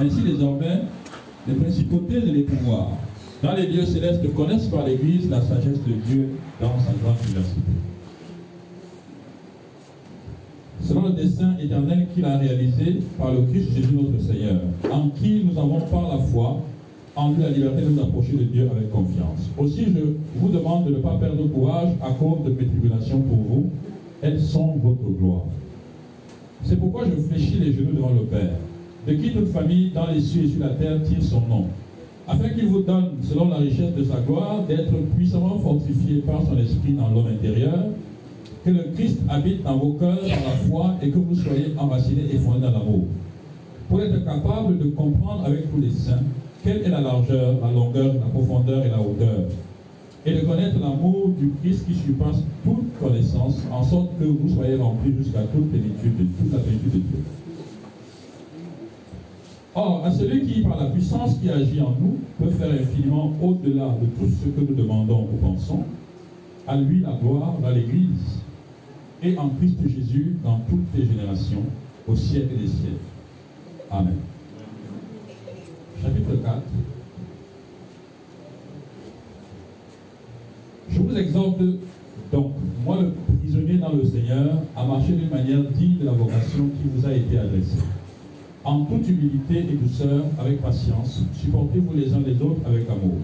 Ainsi désormais, les principautés et les pouvoirs dans les lieux célestes connaissent par l'Église la sagesse de Dieu dans sa grande diversité. Selon le dessein éternel qu'il a réalisé par le Christ Jésus notre Seigneur, en qui nous avons par la foi envie la liberté de nous approcher de Dieu avec confiance. Aussi, je vous demande de ne pas perdre courage à cause de mes tribulations pour vous. Elles sont votre gloire. C'est pourquoi je fléchis les genoux devant le Père, de qui toute famille dans les cieux et sur la terre tire son nom, afin qu'il vous donne, selon la richesse de sa gloire, d'être puissamment fortifié par son esprit dans l'homme intérieur, que le Christ habite dans vos cœurs par la foi et que vous soyez enracinés et fondés dans l'amour, pour être capable de comprendre avec tous les saints quelle est la largeur, la longueur, la profondeur et la hauteur, et de connaître l'amour du Christ qui surpasse toute connaissance, en sorte que vous soyez remplis jusqu'à toute plénitude de toute la plénitude de Dieu. Or, à celui qui, par la puissance qui agit en nous, peut faire infiniment au-delà de tout ce que nous demandons ou pensons, à lui la gloire dans l'Église et en Christ Jésus dans toutes les générations, au siècle des siècles. Amen. Chapitre 4. Je vous exhorte donc, moi le prisonnier dans le Seigneur, à marcher d'une manière digne de la vocation qui vous a été adressée. En toute humilité et douceur, avec patience, supportez-vous les uns les autres avec amour,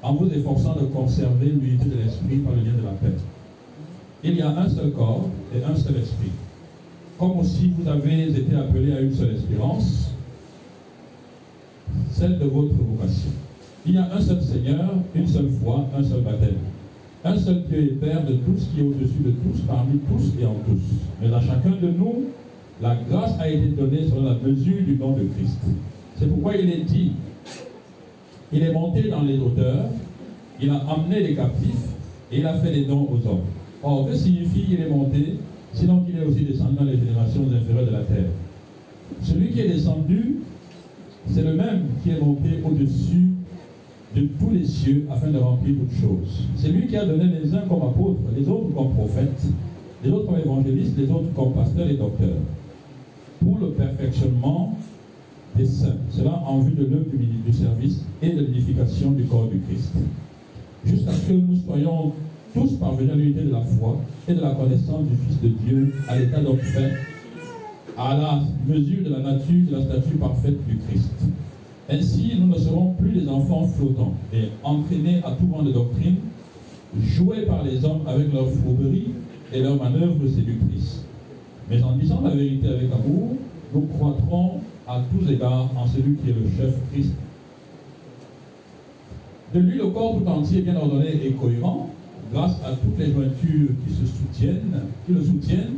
en vous efforçant de conserver l'unité de l'esprit par le lien de la paix. Il y a un seul corps et un seul esprit. Comme aussi vous avez été appelés à une seule espérance, celle de votre vocation. Il y a un seul Seigneur, une seule foi, un seul baptême. Un seul Dieu et Père de tous qui est au-dessus de tous, parmi tous et en tous. Mais à chacun de nous, la grâce a été donnée selon la mesure du don de Christ. C'est pourquoi il est dit, il est monté dans les hauteurs, il a emmené les captifs et il a fait des dons aux hommes. Or, que signifie il est monté, sinon qu'il est aussi descendu dans les générations inférieures de la terre Celui qui est descendu, c'est le même qui est monté au-dessus de tous les cieux afin de remplir toutes choses. C'est lui qui a donné les uns comme apôtres, les autres comme prophètes, les autres comme évangélistes, les autres comme pasteurs et docteurs, pour le perfectionnement des saints. Cela en vue de l'œuvre du, service et de l'édification du corps du Christ. Jusqu'à ce que nous soyons tous parvenus à l'unité de la foi et de la connaissance du Fils de Dieu, à l'état d'homme à la mesure de la nature de la statue parfaite du Christ. Ainsi, nous ne serons plus des enfants flottants et entraînés à tout vent de doctrine, joués par les hommes avec leurs fourberies et leurs manœuvres séductrices. Mais en disant la vérité avec amour, nous croîtrons à tous égards en celui qui est le chef Christ. De lui, le corps tout entier bien ordonné et cohérent, grâce à toutes les jointures qui se soutiennent, qui le soutiennent,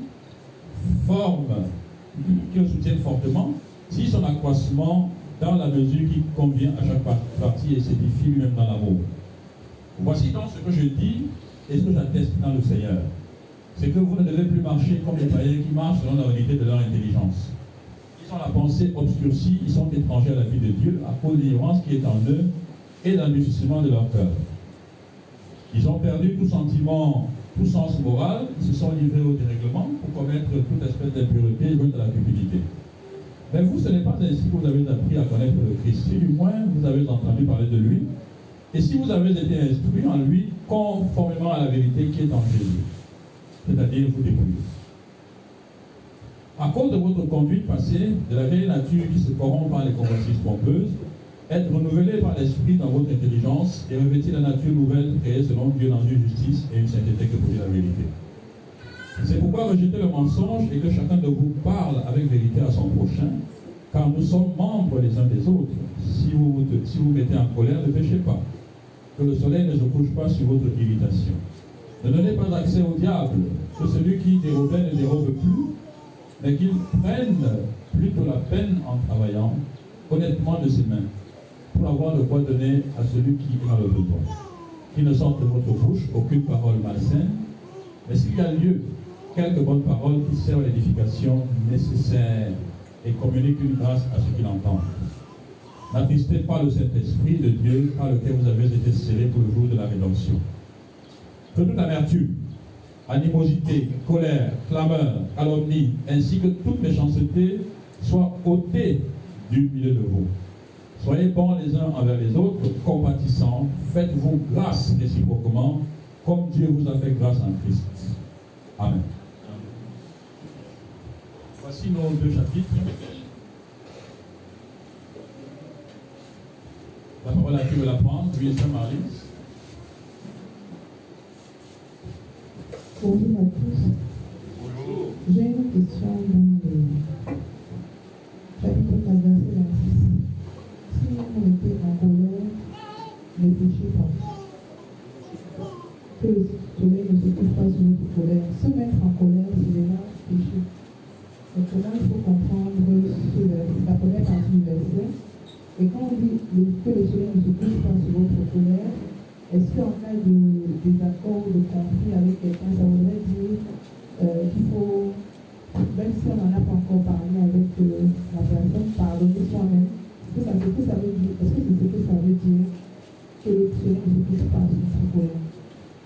forme, qui le soutiennent fortement, si son accroissement dans la mesure qui convient à chaque partie et s'édifie lui-même dans l'amour. Voici donc ce que je dis et ce que j'atteste dans le Seigneur. C'est que vous ne devez plus marcher comme les païens qui marchent selon la réalité de leur intelligence. Ils ont la pensée obscurcie, ils sont étrangers à la vie de Dieu à cause de l'ignorance qui est en eux et l'endurcissement de leur cœur. Ils ont perdu tout sentiment, tout sens moral, ils se sont livrés au dérèglement pour commettre toute espèce d'impureté et de la cupidité. Mais vous, ce n'est pas ainsi que vous avez appris à connaître le Christ. Si du moins vous avez entendu parler de lui, et si vous avez été instruit en lui conformément à la vérité qui est en Jésus, c'est-à-dire vous dépouiller. À cause de votre conduite passée, de la vieille nature qui se corrompt par les convoitises pompeuses, être renouvelé par l'esprit dans votre intelligence et revêtir la nature nouvelle créée selon Dieu dans une justice et une sainteté que produit la vérité. C'est pourquoi rejetez le mensonge et que chacun de vous parle avec vérité à son prochain, car nous sommes membres les uns des autres. Si vous si vous mettez en colère, ne péchez pas. Que le soleil ne se couche pas sur votre irritation. Ne donnez pas accès au diable, que celui qui dérobait ne dérobe plus, mais qu'il prenne plutôt la peine en travaillant honnêtement de ses mains, pour avoir de quoi donner à celui qui en a le besoin. Qu'il ne sorte de votre bouche aucune parole malsaine, mais s'il y a lieu, quelques bonnes paroles qui servent à l'édification nécessaire et communiquent une grâce à ceux qui l'entendent. N'attristez pas le Saint-Esprit de Dieu par lequel vous avez été scellés pour le jour de la rédemption. Que toute amertume, animosité, colère, clameur, calomnie, ainsi que toute méchanceté soit ôtée du milieu de vous. Soyez bons les uns envers les autres, compatissants, faites-vous grâce réciproquement, comme Dieu vous a fait grâce en Christ. Amen. Voici nos deux chapitres. La parole à qui veut la prendre, lui et Saint-Marie. Bonjour à tous. J'ai une question dans le chapitre 4, verset 26. Si vous mettez en colère, ne péchez pas. Que le soleil ne se couche pas sur votre colère? Se mettre en colère, c'est déjà. Donc là, il faut comprendre la première partie du verset. Et quand on dit que le soleil ne se couche pas sur votre colère, est-ce qu'en cas de désaccord ou de conflit avec quelqu'un, voudrait dire euh, qu'il faut, même si on n'en a pas encore parlé avec euh, la personne, pardonner soi-même Est-ce que ça, c'est ce que ça veut dire Est-ce que c'est ce que ça veut dire que le soleil ne se couche pas sur votre colère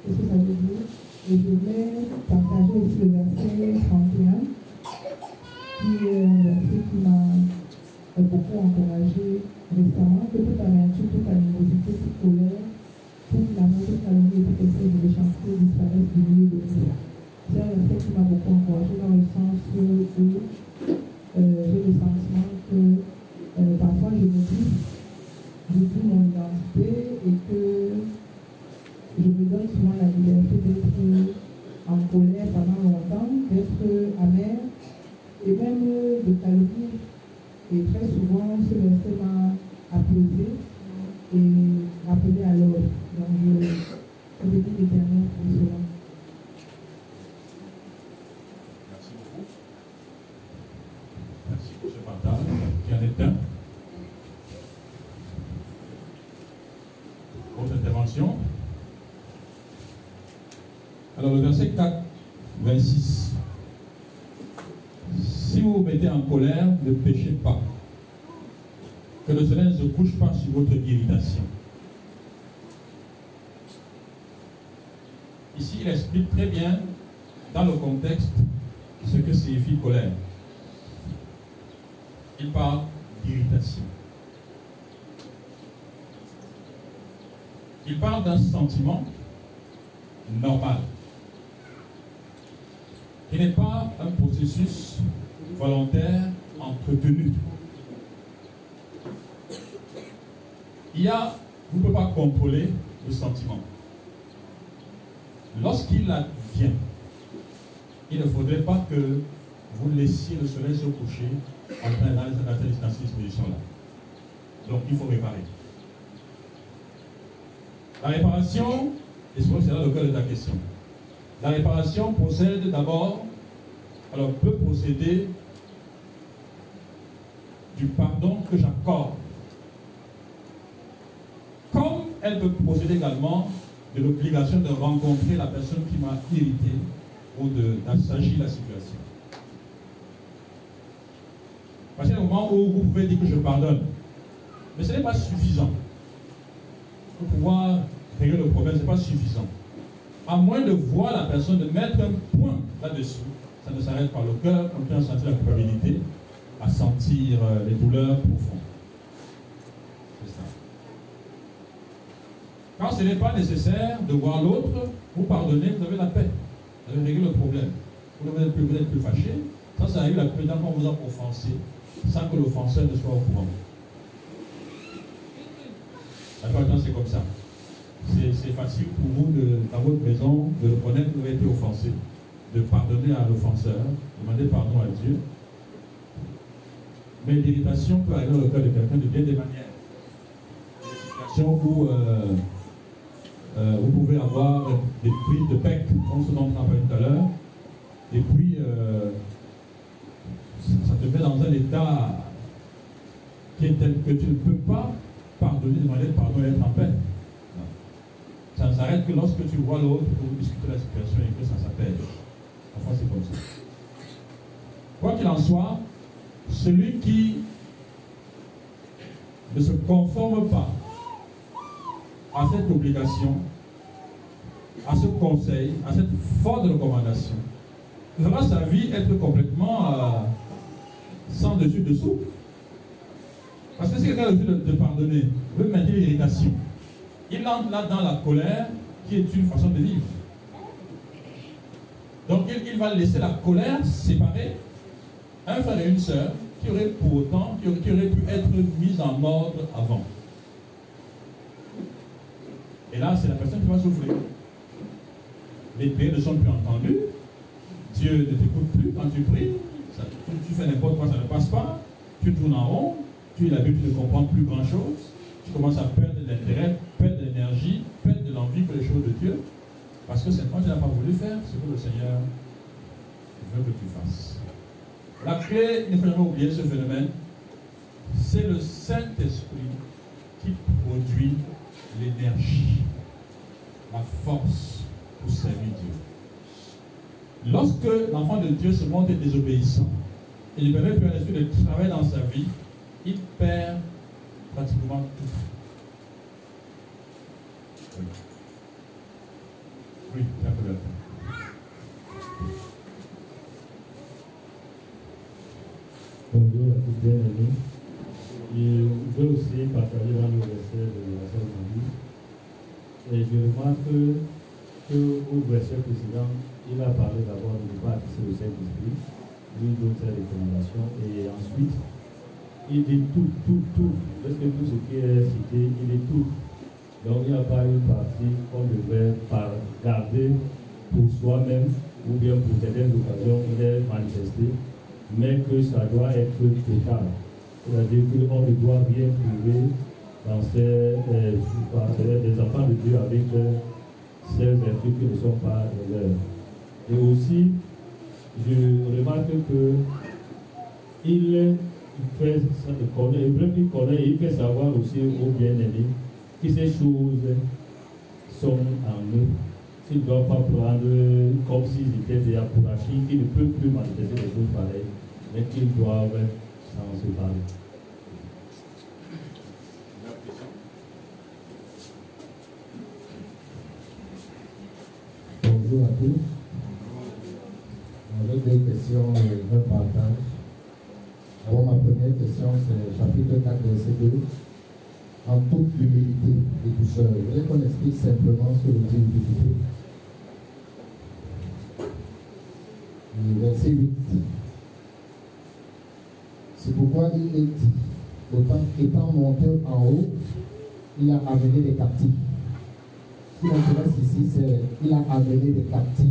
Qu'est-ce que ça veut dire Et je voulais partager aussi le verset 31, qui est un verset qui m'a euh, beaucoup encouragé récemment, que toute amertume, toute animosité, toute colère, toute l'amour, toute calomnie et toute essai de méchanceté disparaissent du milieu de vous. C'est un verset qui m'a beaucoup encouragé dans le sens où euh, j'ai le sentiment que euh, parfois je me dis, je dis mon identité et que je me donne souvent la liberté d'être en colère pendant longtemps, d'être amer et même de calomnie. Et très souvent, ce verset m'a apaisé et rappelé à l'ordre. Donc, je, je bénis l'éternel pour cela. Merci beaucoup. Merci pour ce partage qui en est un. Autre intervention. Alors le verset 4, 26. Si vous vous mettez en colère, ne péchez pas. Que le soleil ne se couche pas sur votre irritation. Ici, il explique très bien, dans le contexte, ce que signifie colère. Il parle d'irritation. Il parle d'un sentiment normal, qui n'est pas un processus volontaire entretenu. Il y a, vous ne pouvez pas contrôler le sentiment. Lorsqu'il advient, il ne faudrait pas que vous laissiez le soleil se coucher en train cette disposition-là. Donc il faut réparer. La réparation, et c'est là le cœur de ta question. La réparation procède d'abord, alors peut procéder du pardon que j'accorde. Comme elle peut procéder également de l'obligation de rencontrer la personne qui m'a irrité ou d'assagir la situation. Parce qu'il y a un moment où vous pouvez dire que je pardonne. Mais ce n'est pas suffisant. Pour pouvoir régler le problème, ce n'est pas suffisant. À moins de voir la personne, de mettre un point là-dessus, ça ne s'arrête pas. Le cœur continue à sentir la culpabilité, à sentir euh, les douleurs profondes. C'est ça. Quand ce n'est pas nécessaire de voir l'autre, vous pardonnez, vous avez la paix. Vous avez réglé le problème. Vous n'êtes plus, plus fâché. Ça, ça arrive la plupart quand on vous a offensé, sans que l'offenseur ne soit au courant. La c'est comme ça. C'est facile pour vous, dans votre maison, de reconnaître que vous avez été offensé, de pardonner à l'offenseur, demander pardon à Dieu. Mais l'irritation peut arriver dans le cœur de quelqu'un de bien des manières. Des situations où euh, euh, vous pouvez avoir des prises de bec, comme ce dont on a tout à l'heure, et puis euh, ça te met dans un état qui est tel que tu ne peux pas pardonner, demander pardon et être en paix. Ça ne s'arrête que lorsque tu vois l'autre pour discuter la situation et que ça s'appelle. Enfin, c'est comme ça. Quoi qu'il en soit, celui qui ne se conforme pas à cette obligation, à ce conseil, à cette forte recommandation, verra sa vie être complètement euh, sans dessus dessous. Parce que si quelqu'un refuse de, de pardonner, veut maintenir l'irritation, il entre là dans la colère qui est une façon de vivre. Donc il, va laisser la colère séparer un frère et une sœur qui auraient pour autant, qui pu être mis en ordre avant. Et là, c'est la personne qui va souffrir. Les prières ne sont plus entendues. Dieu ne t'écoute plus quand tu pries. Tu, fais n'importe quoi, ça ne passe pas. Tu tournes en rond. Tu as l'habitude de comprendre plus grand-chose. Tu commences à perdre l'intérêt, perdre l'énergie, perdre de l'envie pour les choses de Dieu. Parce que simplement, tu n'as pas voulu faire ce que le Seigneur veut que tu fasses. La clé, il ne faut jamais oublier ce phénomène, c'est le Saint-Esprit qui produit l'énergie, la force pour servir Dieu. Lorsque l'enfant de Dieu se montre désobéissant et ne permet plus à l'esprit de travailler dans sa vie, il perd pratiquement tout. Oui. C'est un peu. Bonjour à tous bien amis. Je veux aussi partager dans le verset de la Marie. Et je remarque qu'au verset précédent, il a parlé d'abord de ne pas attirer le Saint-Esprit, lui donne ses recommandations, et ensuite, il dit tout, tout, tout, parce que tout ce qui est cité, il dit tout. Donc il n'y a pas une partie qu'on devrait garder pour soi-même ou bien pour certaines occasions, il est manifesté mais que ça doit être total. C'est-à-dire qu'on ne doit rien priver dans ces, euh, des enfants de Dieu avec euh, ces vertus qui ne sont pas les leurs. Et aussi, je remarque que il fait bref, il il fait savoir aussi aux bien-aimés que ces choses sont en eux. S'ils ne doivent pas prendre comme s'ils étaient déjà pour acquis, qu'ils ne peuvent plus manifester des choses pareilles, mais qu'ils doivent s'en séparer. Bonjour à tous. J'ai deux questions un partage. Alors, ma première question, c'est chapitre 4, verset 2. En toute humilité et douceur. Je voudrais qu'on explique simplement ce que veut dire humilité. Et verset 8. C'est pourquoi il est dit, autant étant monté en haut, il a amené des captifs. Ce qui m'intéresse ici, c'est qu'il a amené des captifs.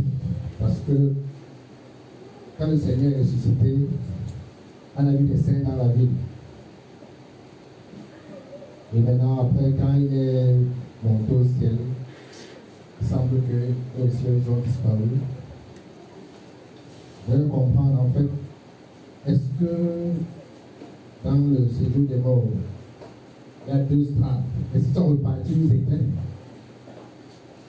Parce que quand le Seigneur est ressuscité, on a vu des saints dans la ville. Et maintenant, après, quand il est monté au ciel, il semble que les cieux ont disparu. Vous allez comprendre, en fait, est-ce que dans le séjour des morts, il y a deux strates? Est-ce qu'ils sont repartis aux éclairs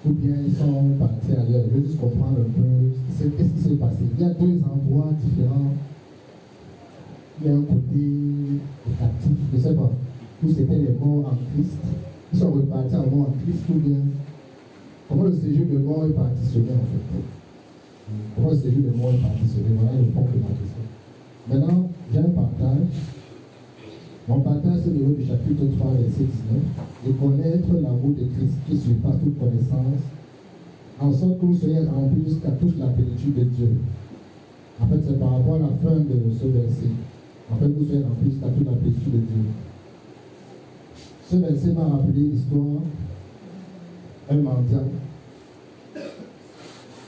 ou bien ils sont partis ailleurs. Je veux juste comprendre un peu qu'est-ce qui s'est passé. Il y a deux endroits différents. Il y a un côté captif, je ne sais pas, où c'était les morts en Christ. Ils sont repartis en mort en Christ ou bien comment le séjour de mort est partitionné en fait? Comment le séjour de mort est partitionné? Voilà le fond de ma question. Maintenant, j'ai un partage. Mon partage, au niveau du chapitre 3, verset 19. Et connaître l'amour de Christ qui surpasse toute connaissance, en sorte que vous soyez remplis jusqu'à toute la plénitude de Dieu. En fait, c'est par rapport à la fin de ce verset. En fait, vous soyez remplis jusqu'à toute la plénitude de Dieu. Ce verset m'a rappelé l'histoire d'un mendiant.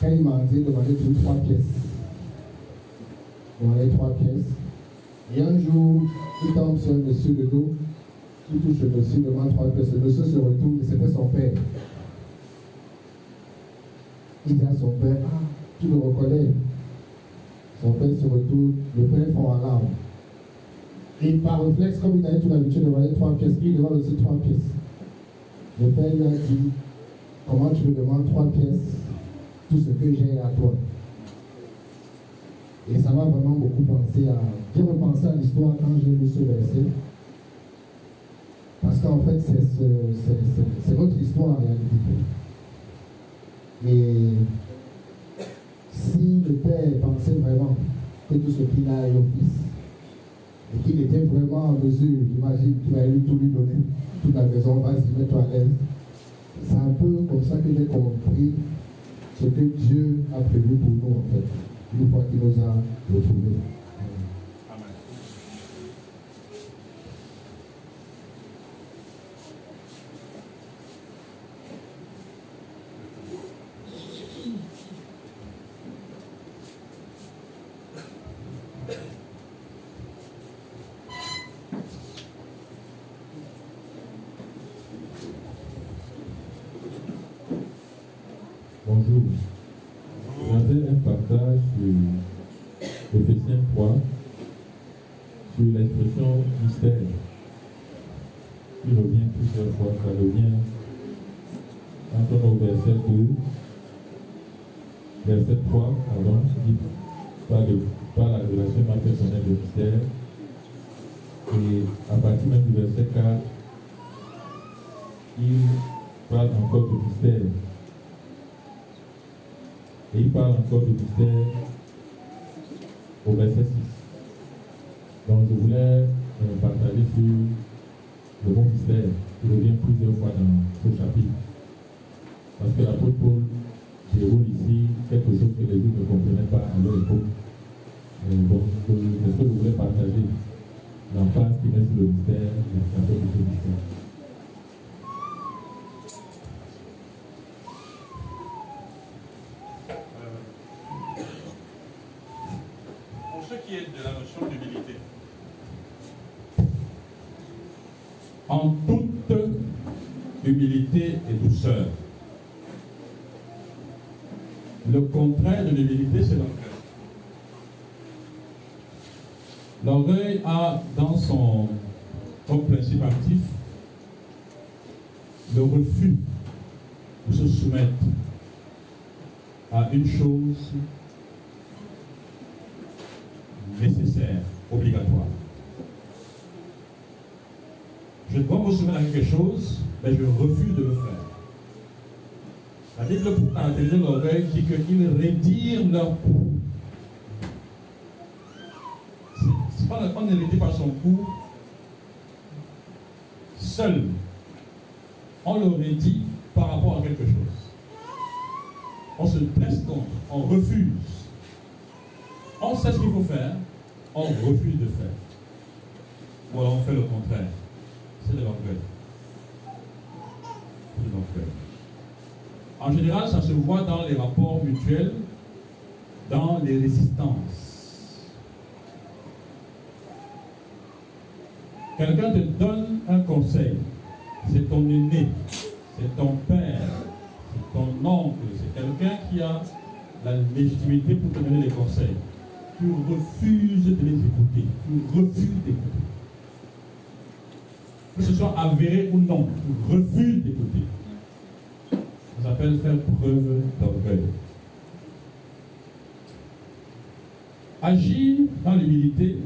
Quand il mendiait, demandait toujours trois pièces. Il demandait trois pièces. Et un jour, il tombe sur un monsieur de dos, il touche le monsieur, demande trois pièces. Le monsieur se retourne et c'était son père. Il dit à son père, ah, tu le reconnais. Son père se retourne, le père fond en larmes. Et par réflexe, comme il avait toute l'habitude de demander trois pièces, il demande aussi trois pièces. Le père lui a dit, comment tu me demandes trois pièces, tout ce que j'ai à toi? Et ça m'a vraiment beaucoup pensé à. J'ai repensé à l'histoire quand j'ai lu ce verset. Parce qu'en fait, c'est ce- notre histoire en réalité. Et si le Père pensait vraiment que tout ce qu'il a est au Fils, et qu'il était vraiment en mesure, j'imagine qu'il a eu tout lui donner, toute la maison, vas-y, mets-toi à l'aise. C'est un peu comme ça que j'ai compris ce que Dieu a prévu pour nous, en fait, une fois qu'il nous a retrouvés. Bonjour. J'avais un partage sur Ephésiens 3 sur l'expression mystère qui revient plusieurs fois. Ça revient quand on est au verset 2, verset 3, pardon, qui dit par, de, par la révélation personnelle de mystère. Et à partir même du verset 4, il parle encore de mystère. Et il parle encore du mystère au verset 6. Donc je voulais euh, partager sur le mot mystère qui revient plusieurs fois dans ce chapitre. Parce que l'apôtre Paul déroule ici quelque chose que les gens ne comprenaient pas à leur époque. Et donc, c'est ce que je voulais partager. L'emphase qui met sur le mystère, l'explication de ce mystère. Pour ce qui est de la notion d'humilité, En toute humilité et douceur. Le contraire de l'humilité, c'est l'orgueil. L'orgueil a dans son principe actif le refus de se soumettre à une chose nécessaire, obligatoire. Je dois me soumettre à quelque chose, mais je refuse de le faire. La Bible, pour caractériser l'orgueil, dit qu'ils rédirent leur cou. C'est pas on rédit pas son cou seul. On le rédit par rapport à quelque chose. On se dresse contre, on refuse. On sait ce qu'il faut faire, on refuse de faire. Ou alors on fait le contraire. C'est de l'orgueil. C'est de. En général, ça se voit dans les rapports mutuels, dans les résistances. Quelqu'un te donne un conseil. C'est ton aîné, c'est ton père, c'est ton oncle, c'est quelqu'un qui a la légitimité pour te donner des conseils. Tu refuses de les écouter. Tu refuses d'écouter. Que ce soit avéré ou non, tu refuses d'écouter. Ça s'appelle faire preuve d'orgueil. Agir dans l'humilité,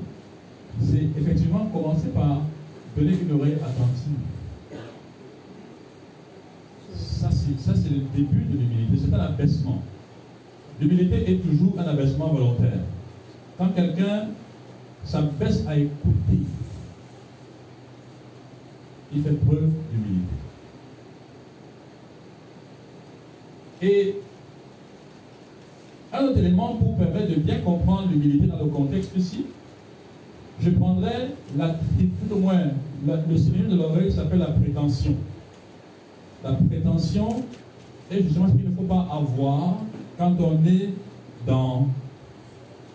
c'est effectivement commencer par donner une oreille attentive. Ça, c'est le début de l'humilité. C'est un abaissement. L'humilité est toujours un abaissement volontaire. Quand quelqu'un s'abaisse à écouter, il fait preuve d'humilité. Et un autre élément pour permettre de bien comprendre l'humilité dans le contexte ici, je prendrais la, tout au moins le synonyme de l'oreille s'appelle la prétention. La prétention est justement ce qu'il ne faut pas avoir quand on est dans.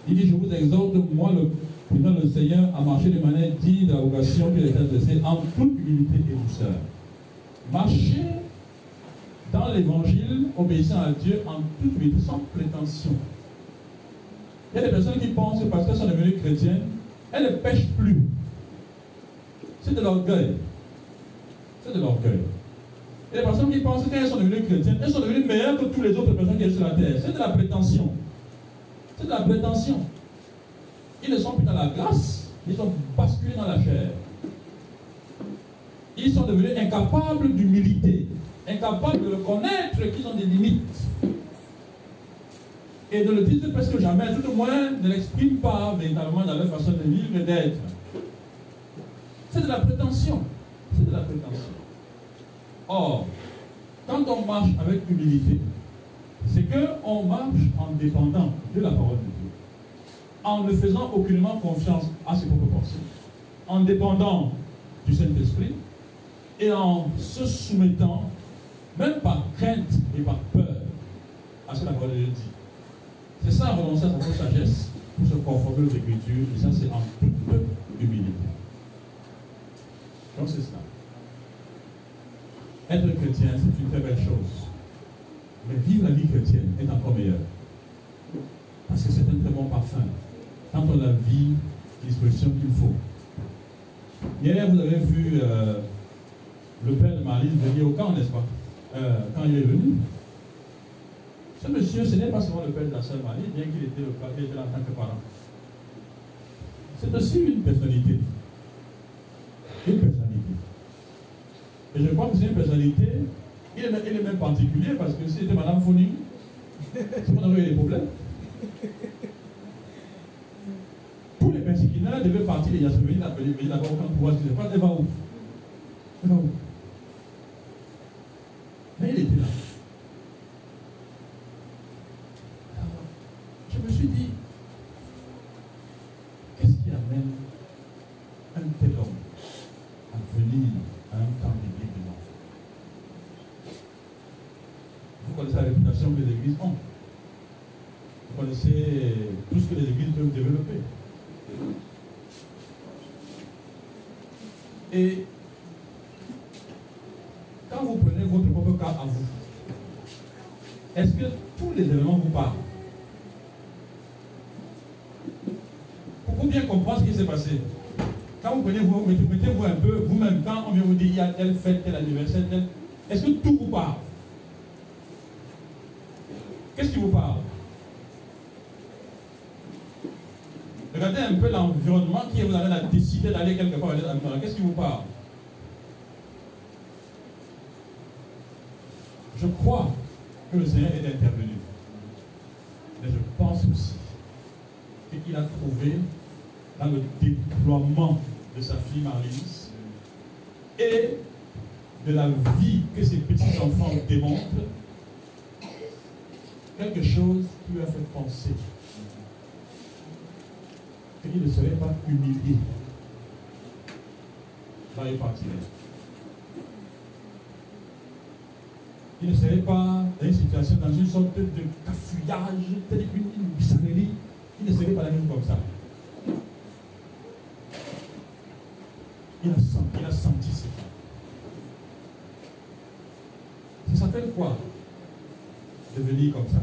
Il dit Je vous exhorte, moi, le Seigneur, à marcher de manière digne de la qu'il est en toute humilité et douceur. Marcher dans l'évangile, obéissant à Dieu en toute humilité, sans prétention. Il y a des personnes qui pensent que parce qu'elles sont devenues chrétiennes, elles ne pêchent plus. C'est de l'orgueil. C'est de l'orgueil. A des personnes qui pensent que quand elles sont devenues chrétiennes, elles sont devenues meilleures que toutes les autres personnes qui sont sur la terre. C'est de la prétention. C'est de la prétention. Ils ne sont plus dans la grâce, ils sont basculés dans la chair. Ils sont devenus incapables d'humilité, incapables de reconnaître qu'ils ont des limites. Et ne le disent presque jamais, tout au moins ne l'expriment pas véritablement dans leur façon de vivre et d'être. C'est de la prétention. C'est de la prétention. Or, quand on marche avec humilité, c'est qu'on marche en dépendant de la parole de Dieu, en ne faisant aucunement confiance à ses propres pensées, en dépendant du Saint-Esprit et en se soumettant, même par crainte et par peur, à ce que la parole de Dieu dit. C'est ça, renoncer à sa sagesse pour se conformer aux Écritures, et ça, c'est en toute humilité. Donc, c'est ça. Être chrétien, c'est une très belle chose. Mais vivre la vie chrétienne est encore meilleur. Parce que c'est un très bon parfum. Quand on a vie, disposition qu'il faut. Hier, vous avez vu euh, le père de Marlise venir au camp, n'est-ce pas? Euh, Quand il est venu. Ce monsieur, ce n'est pas seulement le père de la sœur Marie, bien qu'il était, le, était là en tant que parent. C'est aussi une personnalité. Une personnalité. Et je crois que c'est une personnalité, il est, même particulier parce que si c'était Madame Foning, c'est qu'on aurait eu des problèmes. Tous les persécutés devaient partir, il y a ce venir l'appeler, venir là-bas aucun pouvoir, ce qui se passe, elle va où? Va où? Mais il était là. Alors, je me suis dit, qu'est-ce qui amène un tel homme à venir à un camp d'église de l'enfant Vous connaissez la réputation que les églises ont. Vous connaissez tout ce que les églises peuvent développer. Et quand vous prenez votre propre cas à vous, est-ce que tous les éléments vous parlent Pour bien comprendre ce qui s'est passé, quand vous prenez vous, mettez-vous un peu vous-même, quand on vient vous dire il y a telle fête, tel anniversaire, tel, est-ce que tout vous parle Qu'est-ce qui vous parle Regardez un peu l'environnement qui vous à décider d'aller quelque part. Qu'est-ce qui vous parle Je crois que le Seigneur est intervenu. Mais je pense aussi qu'il a trouvé dans le déploiement de sa fille Marie et de la vie que ses petits-enfants démontrent, quelque chose qui lui a fait penser qu'il ne serait pas humilié dans les partenaires. Il ne serait pas dans une situation, dans une sorte de cafouillage, telle une bizarrerie. Il ne serait pas la même comme ça. Il a senti, il a senti ça. Ça s'appelle quoi Devenir comme ça.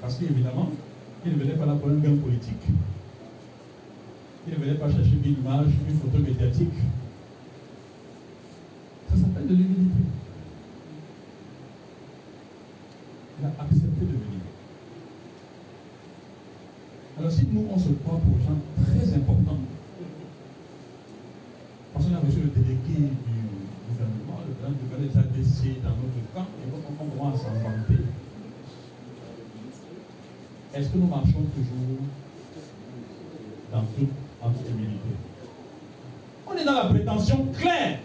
Parce qu'évidemment, il ne venait pas là pour un gain politique. Il ne venait pas chercher une image, une photo médiatique. Ça s'appelle de l'humilité. Il a accepté de venir. Alors si nous, on se pour gens très importants, parce qu'on a reçu le délégué du gouvernement, le président du gouvernement des ADC dans notre camp, et donc on à s'en vanter. Est-ce que nous marchons toujours dans toute, en toute humilité On est dans la prétention claire.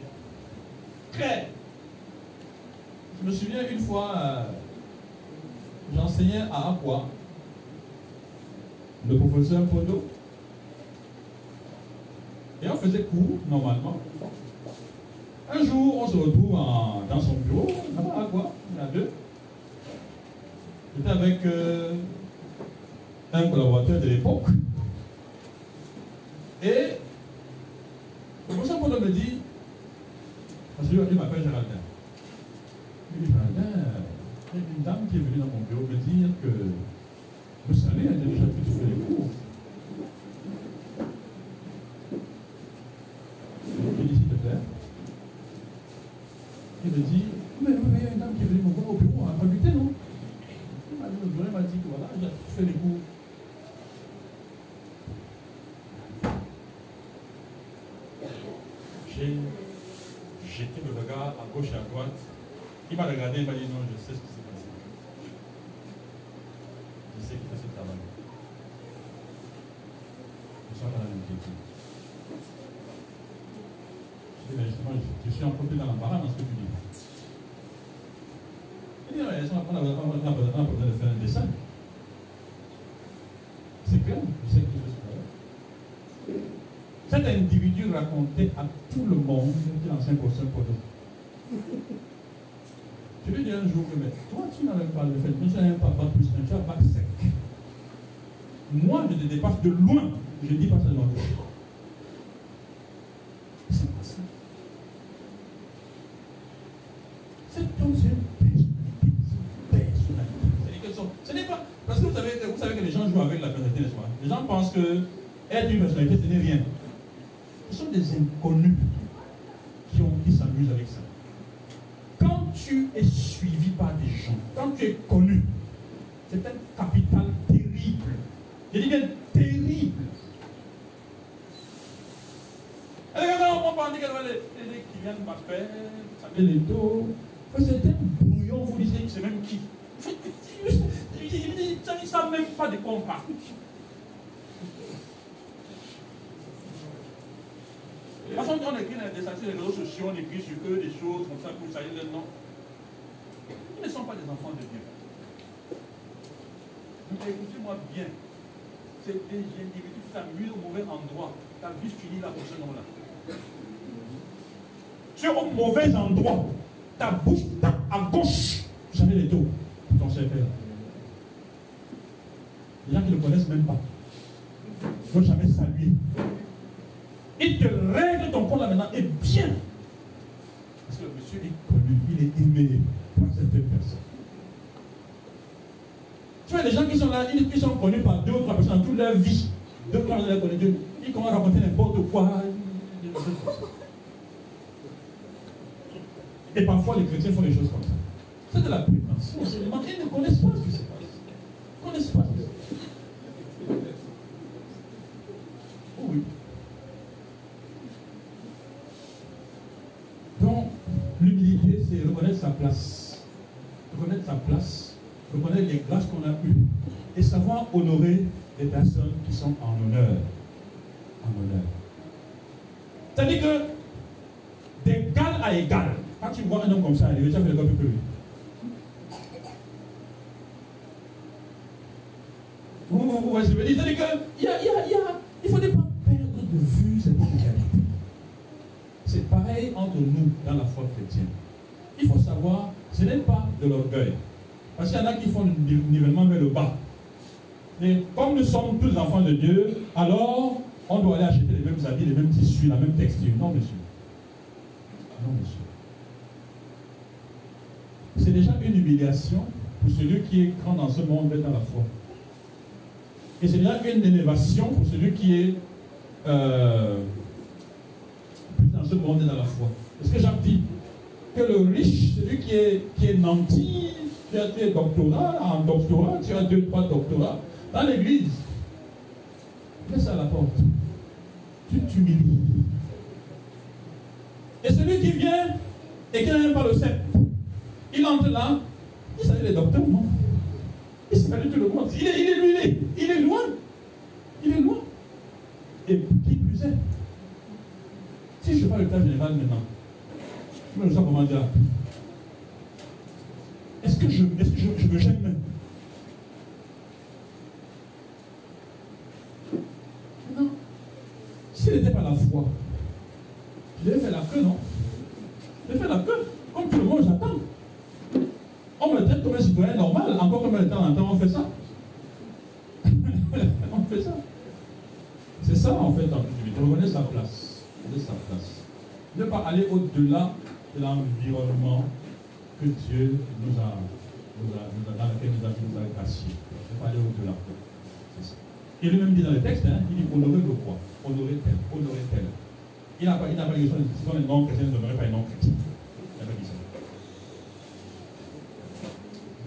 Claire. Je me souviens une fois, euh, j'enseignais à Aqua, le professeur Podo, et on faisait cours normalement. Un jour, on se retrouve dans son bureau, là-bas à en a deux. J'étais avec euh, un collaborateur de l'époque. Et le professeur Podo me dit, parce que m'appelle Géraldin. Il dit, Géraldin, il y a une dame qui est venue dans mon bureau me dire que vous savez, elle a déjà pu faire les cours. Je dis, s'il te plaît. Il me dit, mais oui, mais il y a une dame qui est venue me voir au bureau à la faculté, non Il m'a dit, le bureau il m'a dit que voilà, j'ai fait les cours. J'ai jeté le regard à droite. Il m'a regardé, il m'a dit non, je sais ce qui s'est passé. Je sais qui fait ce travail. sois pas dans. Je dis, mais justement, je, suis un peu dans l'embarras dans ce que tu dis. Il dit, on a, besoin de faire un dessin. C'est clair, je sais que je suis clair. Cet individu racontait à tout le monde qu'il est ancien professeur Podo. Je lui ai dit un jour mais toi, tu n'avais pas le fait, tu n'avais pas bac plus tu as bac sec. Moi, je te dépasse de loin. Je dis pas ça toi. C'est pas ça. C'est une personnalité. Personnalité. Ce n'est pas. Parce que vous savez, que- vous savez que les gens jouent avec la personnalité, n'est-ce pas? Les gens pensent que être une personnalité, ce n'est rien. Ce sont des inconnus qui, ont, qui s'amusent avec ça. Quand tu es suivi par des gens, quand tu es connu, c'est un capital terrible. Je dis bien terrible. Et quand on parle de les, les, qui viennent m'appeler, vous savez, les dos, c'est un brouillon, vous disiez que c'est même qui Ils ne savent même pas de quoi on parle. De toute façon, quand on écrit dans des sur les réseaux sociaux, on écrit sur eux des choses comme ça pour salir leur nom. Ils ne sont pas des enfants de Dieu. Mais écoutez-moi bien. C'est des individus qui s'amusent au mauvais endroit. Ta vie finit là pour ce nom-là. Tu es au mauvais endroit. Ta bouche tape à gauche. Savez les dos. Ton cerveau. Les gens qui ne le connaissent même pas. Ne vont jamais saluer. Il te règle ton compte là maintenant et bien. Parce que le monsieur est connu, il est aimé par cette personne. Tu les gens qui sont là, ils, sont connus par deux ou trois personnes toute leur vie. Deux ou trois personnes Dieu. Ils commencent à raconter n'importe quoi. Et parfois, les chrétiens font des choses comme ça. C'est de la prévention. Ils ne connaissent pas ce qui se passe. Ils ne connaissent pas ce qui se passe. Oh oui. Donc, l'humilité, c'est reconnaître sa place. Reconnaître sa place, reconnaître les grâces qu'on a eues et savoir honorer les personnes qui sont en honneur. En honneur. C'est-à-dire que d'égal à égal, quand tu vois un homme comme ça arriver, tu as fait le copie que lui. Vous, vous, vous je veux dire? C'est-à-dire qu'il il il il faudrait pas perdre de vue cette égalité. C'est pareil entre nous dans la foi chrétienne. Il faut savoir, ce n'est pas de l'orgueil. Parce qu'il y en a qui font le nivellement vers le bas. Mais comme nous sommes tous enfants de Dieu, alors on doit aller acheter les mêmes habits, les mêmes tissus, la même texture. Non, monsieur. Non, monsieur. C'est déjà une humiliation pour celui qui est grand dans ce monde d'être dans la foi. Et c'est déjà une élévation pour celui qui est euh, dans ce monde et dans la foi. Est-ce que Jacques dit que le riche, celui qui est, qui est tu as tes doctorats, en doctorat, tu as deux, trois doctorats, dans l'église, laisse à la porte. Tu t'humilies. Et celui qui vient et qui n'a même pas le sceptre, il entre là, il savait les docteurs, non? Il salue tout le monde. Il est, il est, il est, loin. Il est loin. Et qui plus est, si je parle le cas général maintenant, je me sens comment dire Est-ce que je, est-ce que je, je me gêne même Non. Si n'était pas la foi, je devais faire la queue, non? Je devais faire la queue. Comme tout le monde, j'attends. On me traite comme un citoyen normal, encore comme de temps en temps, on fait ça. on fait ça. C'est ça, en fait, en. Reconnaître sa place. Reconnaître sa place. Ne pas aller au-delà de l'environnement que Dieu nous a, nous nous a- dans lequel nous a, nous a graciés. Ne pas aller au-delà. C'est ça. Il lui-même dit dans le texte, hein, il dit honorer le roi, honorer tel, honorer tel. Il n'a pas, il n'a pas dit ce sont les non-chrétiens ne demeuraient pas les non-chrétiens. Il n'a pas dit ça.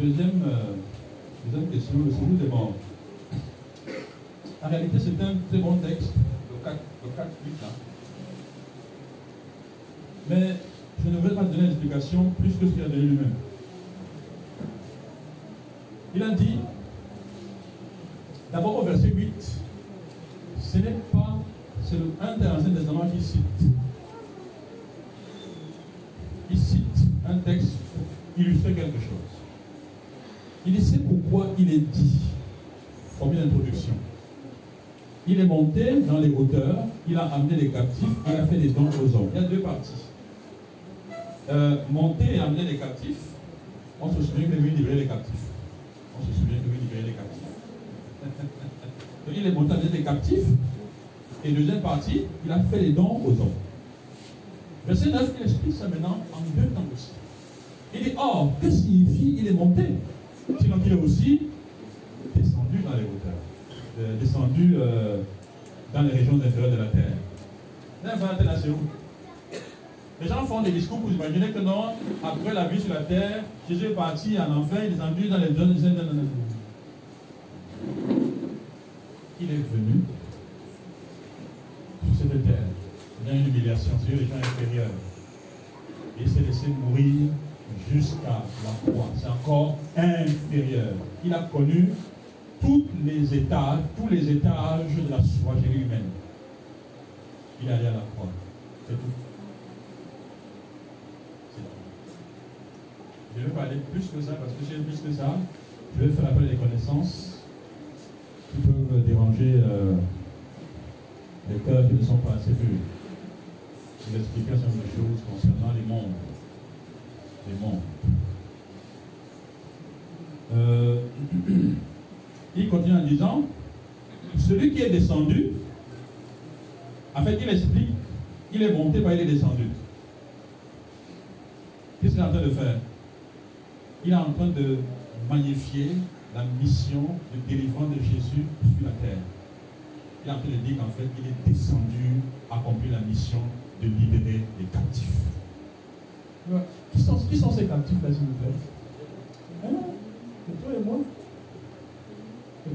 Deuxième, euh, deuxième question, le des morts. En réalité, c'est un très bon texte, le 4, le 4 8 là. Mais je ne vais pas donner l'explication plus que ce qu'il a donné lui-même. Il a dit, d'abord au verset 8, ce n'est pas c'est le un des Ancien Testament qui cite. Il cite un texte pour illustrer quelque chose. Il c'est pourquoi il est dit, une introduction. Il est monté dans les hauteurs, il a amené les captifs, il a fait des dons aux hommes. Il y a deux parties. Euh, monter et amener les captifs, on se souvient que lui libérer les captifs. On se souvient que lui libérer les captifs. Donc il est monté amener les captifs, et deuxième partie, il a fait les dons aux hommes. Verset 9, il explique ça maintenant en deux temps aussi. Il dit, or, que signifie il est monté? Sinon qu'il est aussi descendu dans les hauteurs. Euh, descendu euh, dans les régions inférieures de la terre. Là, c'est où Les gens font des discours pour imaginer que non, après la vie sur la terre, Jésus est parti en enfer, il est descendu dans les zones. Il est venu sur cette terre. Il y a une humiliation sur les gens inférieurs. Il s'est laissé mourir jusqu'à la croix. C'est encore inférieur. Il a connu tous les étages, tous les étages de la soierie humaine. Il est allé à la croix. C'est tout. Je ne vais pas aller plus que ça, parce que si j'ai plus que ça, je vais faire appel à des connaissances qui peuvent déranger euh, les cœurs qui ne sont pas assez purs. Je vais expliquer un de choses concernant les mondes. Les mondes. Euh, il continue en disant, celui qui est descendu, en fait, il explique, il est monté, pas il est descendu. Qu'est-ce qu'il est en train de faire? Il est en train de magnifier la mission de délivrance de Jésus sur la terre. Il est en train de dire qu'en fait, il est descendu accomplir la mission de libérer les captifs. Qui sont, ces captifs-là, s'il vous plaît? Hein? Toi et moi?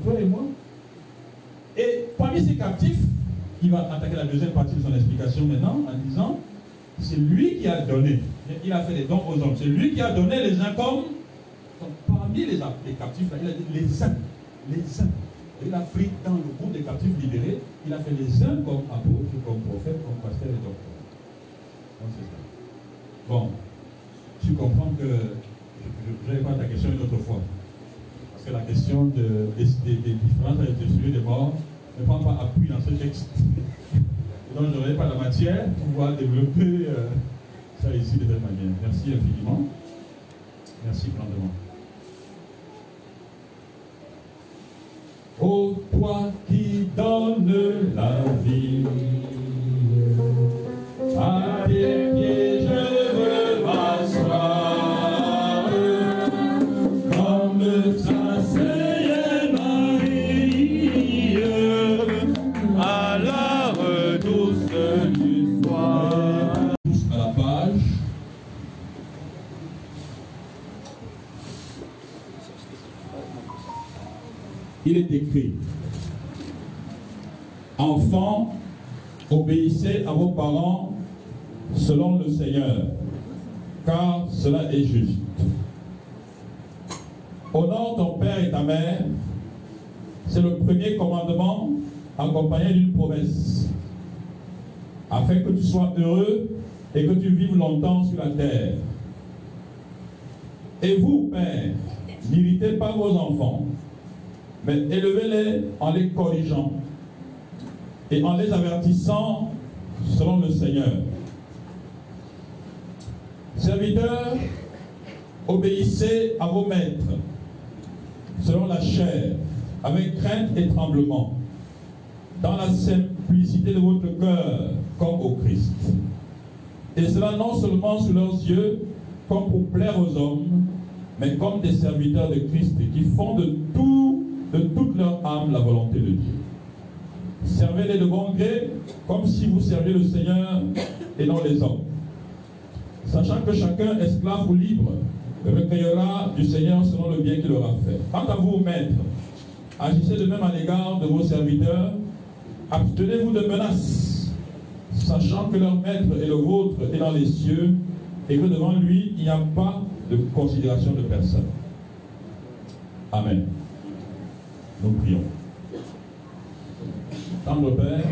Toi et moi? Et parmi ces captifs, il va attaquer la deuxième partie de son explication maintenant en disant c'est lui qui a donné. Il a fait des dons aux hommes. C'est lui qui a donné les uns comme. Parmi les, captifs, il a dit les uns. Les uns. Il a pris dans le groupe des captifs libérés, il a fait les uns comme apôtres, comme prophètes, comme pasteurs et docteurs. Bon, tu comprends que je vais pas ta question une autre fois. Parce que la question de, des, des, différences avec le sujet des morts ne prend pas appui dans ce texte. donc je n'aurai pas la matière pour pouvoir développer euh, ça ici de cette manière. Merci infiniment. Merci grandement. Oh, toi qui donnes la vie, à tes est écrit, Enfants, obéissez à vos parents selon le Seigneur, car cela est juste. Honore ton père et ta mère, c'est le premier commandement accompagné d'une promesse, afin que tu sois heureux et que tu vives longtemps sur la terre. Et vous, père, n'irritez pas vos enfants, mais élevez-les en les corrigeant et en les avertissant selon le Seigneur. Serviteurs, obéissez à vos maîtres selon la chair, avec crainte et tremblement, dans la simplicité de votre cœur, comme au Christ. Et cela non seulement sous leurs yeux, comme pour plaire aux hommes, mais comme des serviteurs de Christ qui font de tout, de toute leur âme la volonté de Dieu. Servez-les de bon gré, comme si vous serviez le Seigneur et non les hommes. Sachant que chacun, esclave ou libre, recueillera du Seigneur selon le bien qu'il aura fait. Quant à vous, maîtres, agissez de même à l'égard de vos serviteurs, abstenez-vous de menaces, sachant que leur maître et le vôtre est dans les cieux, et que devant lui, il n'y a pas de considération de personne. Amen. Nous prions. Tendre Père,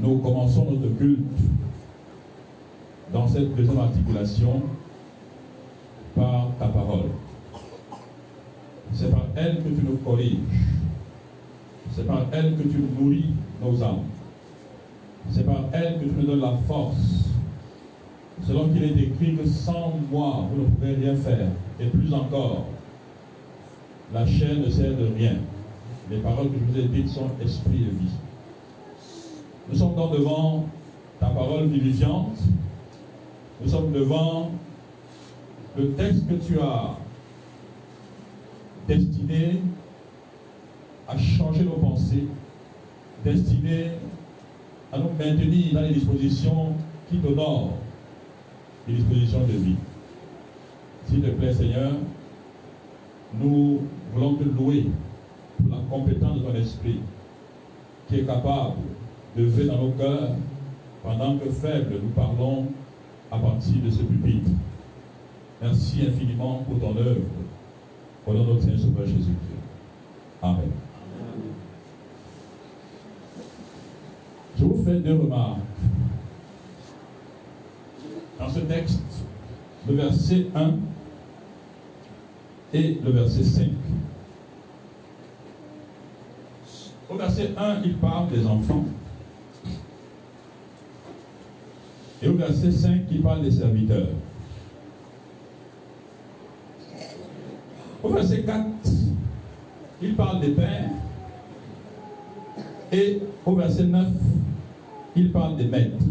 nous commençons notre culte dans cette deuxième articulation par ta parole. C'est par elle que tu nous corriges. C'est par elle que tu nourris nos âmes. C'est par elle que tu nous donnes la force. Selon qu'il est écrit que sans moi, vous ne pouvez rien faire. Et plus encore, la chair ne sert de rien. Les paroles que je vous ai dites sont esprit et vie. Nous sommes donc devant ta parole vivifiante. Nous sommes devant le texte que tu as destiné à changer nos pensées, destiné à nous maintenir dans les dispositions qui t'honorent, les dispositions de vie. S'il te plaît, Seigneur, nous voulons te louer pour la compétence de ton esprit qui est capable de veiller dans nos cœurs pendant que faibles nous parlons à partir de ce pupitre. Merci infiniment pour ton œuvre. Au nom de notre Seigneur Sauveur Jésus-Christ. Amen. Je vous fais deux remarques. Dans ce texte, le verset 1 et le verset 5. Au verset 1, il parle des enfants. Et au verset 5, il parle des serviteurs. Au verset 4, il parle des pères. Et au verset 9, il parle des maîtres.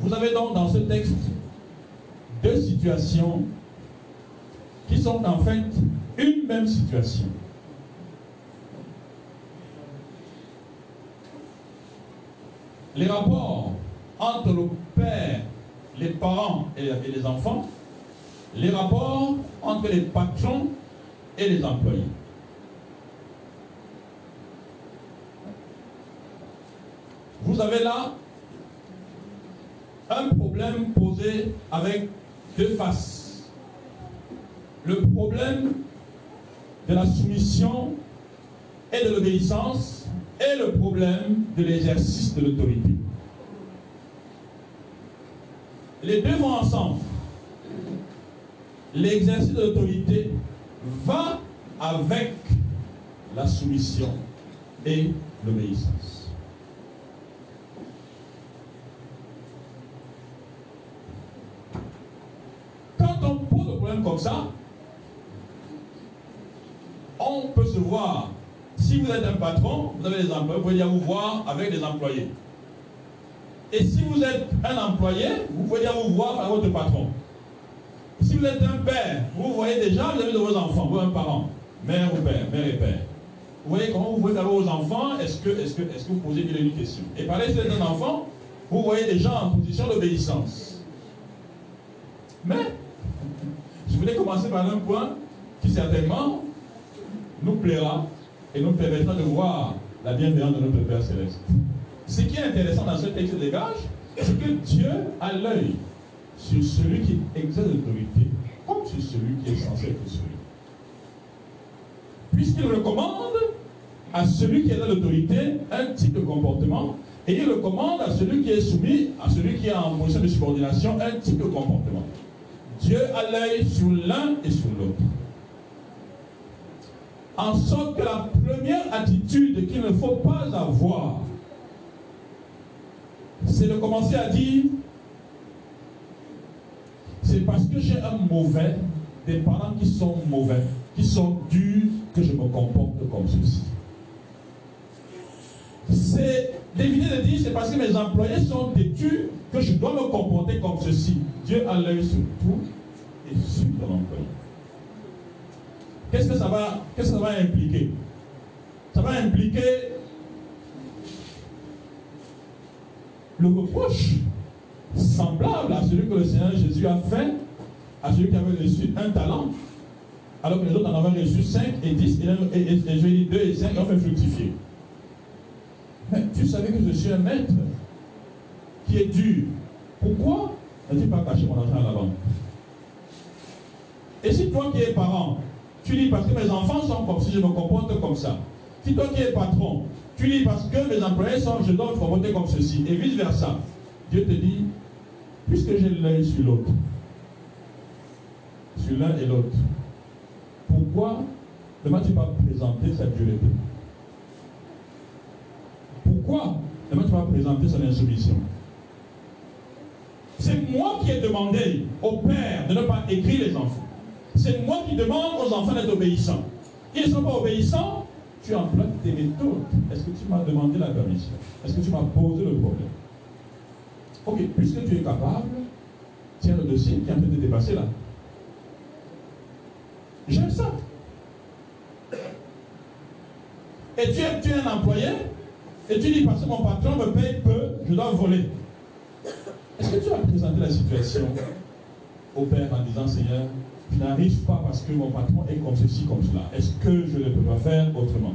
Vous avez donc dans ce texte deux situations qui sont en fait une même situation. Les rapports entre le père, les parents et les enfants, les rapports entre les patrons et les employés. Vous avez là un problème posé avec deux faces. Le problème de la soumission et de l'obéissance et le problème de l'exercice de l'autorité. Les deux vont ensemble. L'exercice de l'autorité va avec la soumission et l'obéissance. comme ça, peut se voir. Si vous êtes un patron, vous avez des employés, vous pouvez vous voir avec des employés. Et si vous êtes un employé, vous pouvez vous voir avec votre patron. Si vous êtes un père, vous voyez déjà, vous avez de vos enfants, vous un parent, mère ou père, mère et père. Vous voyez comment vous voyez avec vos enfants, est-ce que, est que, est que vous posez bien une question? Et pareil, si vous êtes un enfant, vous voyez déjà en position d'obéissance. Mais je voulais commencer par un point qui certainement nous plaira et nous permettra de voir la bienveillance de notre Père Céleste. Ce qui est intéressant dans ce texte de dégage, c'est que Dieu a l'œil sur celui qui exerce l'autorité, comme sur celui qui est censé être celui. Puisqu'il recommande à celui qui est dans l'autorité un type de comportement, et il recommande à celui qui est soumis, à celui qui est en position de subordination, un type de comportement. Dieu a l'œil sur l'un et sur l'autre. En sorte que la première attitude qu'il ne faut pas avoir, c'est de commencer à dire, c'est parce que j'ai un mauvais, des parents qui sont mauvais, qui sont durs, que je me comporte comme ceci. C'est d'éviter de dire, c'est parce que mes employés sont têtus que je dois me comporter comme ceci. Dieu a l'œil sur tout et sur ton employé. Qu'est-ce que ça va, qu'est-ce que ça va impliquer? Ça va impliquer le reproche semblable à celui que le Seigneur Jésus a fait à celui qui avait reçu un talent, alors que les autres en avaient reçu 5 et 10, et, et, et, je dis 2 et 5, et ont fait fructifier. Mais tu savais que je suis un maître qui est dur. Pourquoi n'as-tu pas caché mon argent à la banque? Et si toi qui es parent, tu dis parce que mes enfants sont comme si je me comporte comme ça. Si toi qui es patron, Tu dis parce que mes employés sont, je dois comporter comme ceci, et vice-versa. Dieu te dit, puisque j'ai l'œil sur l'autre, sur l'un et l'autre, pourquoi ne m'as-tu pas présenté sa dureté Pourquoi ne m'as-tu pas présenté son insoumission? C'est moi qui ai demandé au père de ne pas écrire les enfants. C'est moi qui demande aux enfants d'être obéissants. Ils ne sont pas obéissants, tu emploies tes méthodes. Est-ce que tu m'as demandé la permission? Est-ce que tu m'as posé le problème? Ok, puisque tu es capable, tiens le dossier qui est en train de dépasser là. J'aime ça. Et tu es, tu es un employé, et tu dis parce que mon patron me paye peu, je dois voler. Est-ce que tu as présenté la situation au Père en disant Seigneur, n'arrive pas parce que mon patron est comme ceci, comme cela. Est-ce que je ne peux pas faire autrement?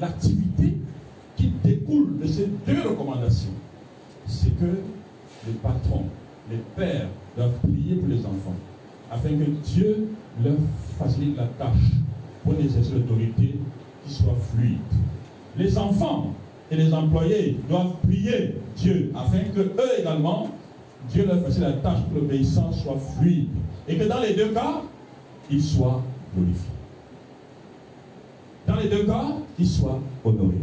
L'activité qui découle de ces deux recommandations, c'est que les patrons, les pères doivent prier pour les enfants, afin que Dieu leur facilite la tâche pour exercer l'autorité qui soit fluide. Les enfants et les employés doivent prier Dieu, afin que eux également, Dieu leur facilite la tâche pour que l'obéissance soit fluide. Et que dans les deux cas, ils soient glorifiés. Dans les deux cas, ils soient honorés.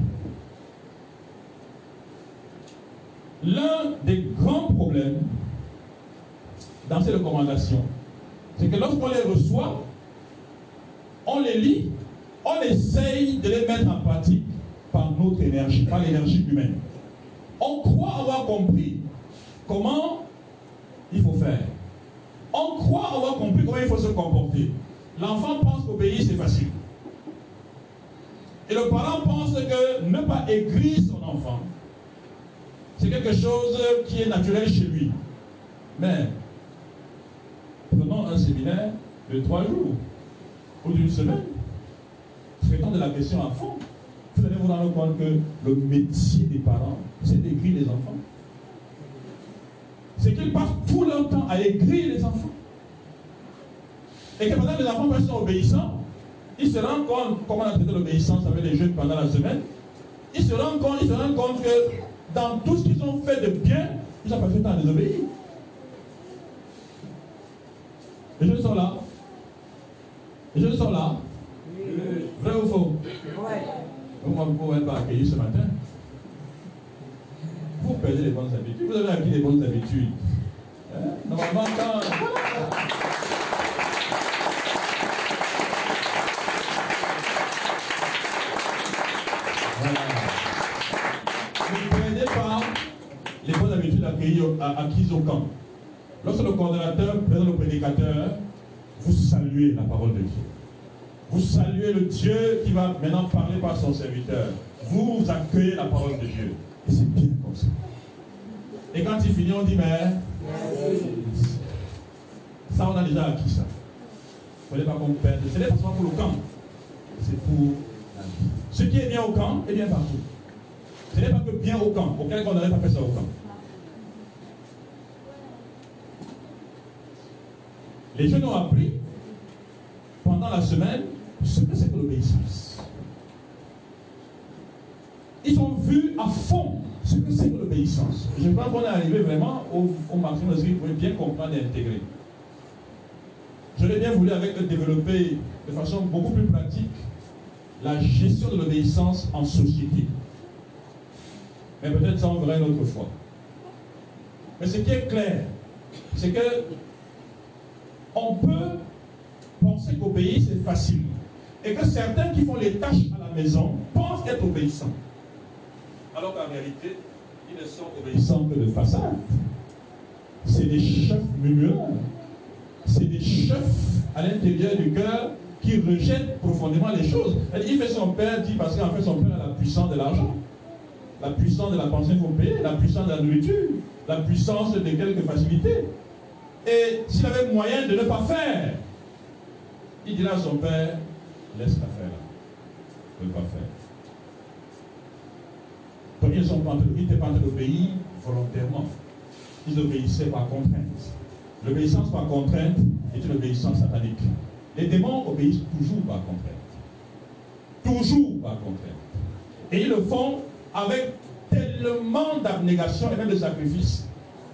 L'un des grands problèmes dans ces recommandations, c'est que lorsqu'on les reçoit, on les lit, on essaye de les mettre en pratique par notre énergie, par l'énergie humaine. On croit avoir compris comment il faut faire. On croit avoir compris comment il faut se comporter. L'enfant pense qu'obéir, c'est facile. Et le parent pense que ne pas aigrir son enfant, c'est quelque chose qui est naturel chez lui. Mais prenons un séminaire de trois jours ou d'une semaine. Traitons de la question à fond. Vous allez vous rendre compte que le métier des parents, c'est d'écrire les enfants. C'est qu'ils passent tout leur temps à écrire les enfants. Et que pendant que les enfants sont obéissants, ils se rendent compte comment on a traité l'obéissance avec les jeunes pendant la semaine. Ils se rendent compte, ils se rendent compte que dans tout ce qu'ils ont fait de bien, ils ont passé le temps à désobéir. Les jeunes sont là. Les jeunes sont là. Vrai ou faux? Ouais. Moi, vous pouvez pas accueillir ce matin. Vous perdez les bonnes habitudes. Vous avez acquis les bonnes habitudes. Hein? Normalement, quand. les bonnes habitudes acquises au camp. Lorsque le coordonnateur présente le prédicateur, vous saluez la parole de Dieu. Vous saluez le Dieu qui va maintenant parler par son serviteur. Vous accueillez la parole de Dieu. Et c'est bien comme ça. Et quand il finit, on dit, mais... Ça, on a déjà acquis ça. Vous ne voulez pas qu'on perde. Ce n'est pas seulement pour le camp. C'est pour la vie. Ce qui est bien au camp est bien partout. Ce n'est pas que bien au camp. Auquel on n'aurait pas fait ça au camp. Les jeunes ont appris pendant la semaine ce que c'est que l'obéissance. Ils ont vu à fond ce que c'est que l'obéissance. Je crois qu'on est arrivé vraiment au, maximum de ce qu'ils pouvaient bien comprendre et intégrer. J'aurais bien voulu avec eux développer de façon beaucoup plus pratique la gestion de l'obéissance en société. Mais peut-être ça on verra une autre fois. Mais ce qui est clair, c'est que on peut penser qu'obéir c'est facile. Et que certains qui font les tâches à la maison pensent être obéissants. Alors qu'en réalité, ils ne sont obéissants que de façade. C'est des chefs murmureurs. C'est des chefs à l'intérieur du cœur qui rejettent profondément les choses. Il fait son père, dit parce qu'en fait son père a la puissance de l'argent. La puissance de la pensée faut payer, la puissance de la nourriture, la puissance de quelques facilités. Et s'il avait moyen de ne pas faire, il dira à son père, laisse la faire. Ne pas faire. Ils n'étaient pas en train d'obéir volontairement. Ils obéissaient par contrainte. L'obéissance par contrainte est une obéissance satanique. Les démons obéissent toujours par contrainte. toujours par contraire. Et ils le font avec tellement d'abnégation et même de sacrifice.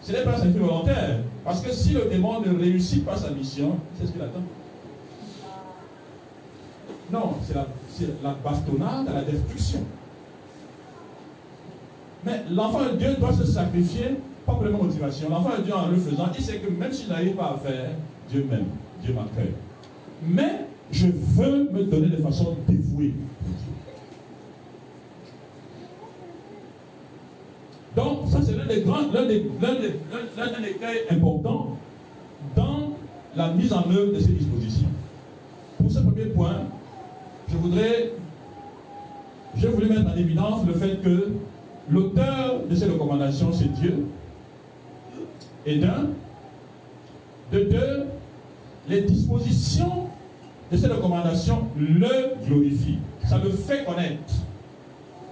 Ce n'est pas un sacrifice volontaire. Parce que si le démon ne réussit pas sa mission, c'est ce qu'il attend. Non, c'est la, la bastonnade à la destruction. Mais l'enfant de Dieu doit se sacrifier, pas pour la motivation. L'enfant de Dieu, en le faisant, il sait que même s'il n'arrive pas à faire, Dieu m'aime, Dieu m'accueille. Mais je veux me donner de façon dévouée. Donc, ça, c'est l'un des grands, l'un des, l'un des, cas importants dans la mise en œuvre de ces dispositions. Pour ce premier point, je voudrais, je voulais mettre en évidence le fait que l'auteur de ces recommandations, c'est Dieu. Et d'un, de deux, les dispositions de ces recommandations le glorifient. Ça le fait connaître.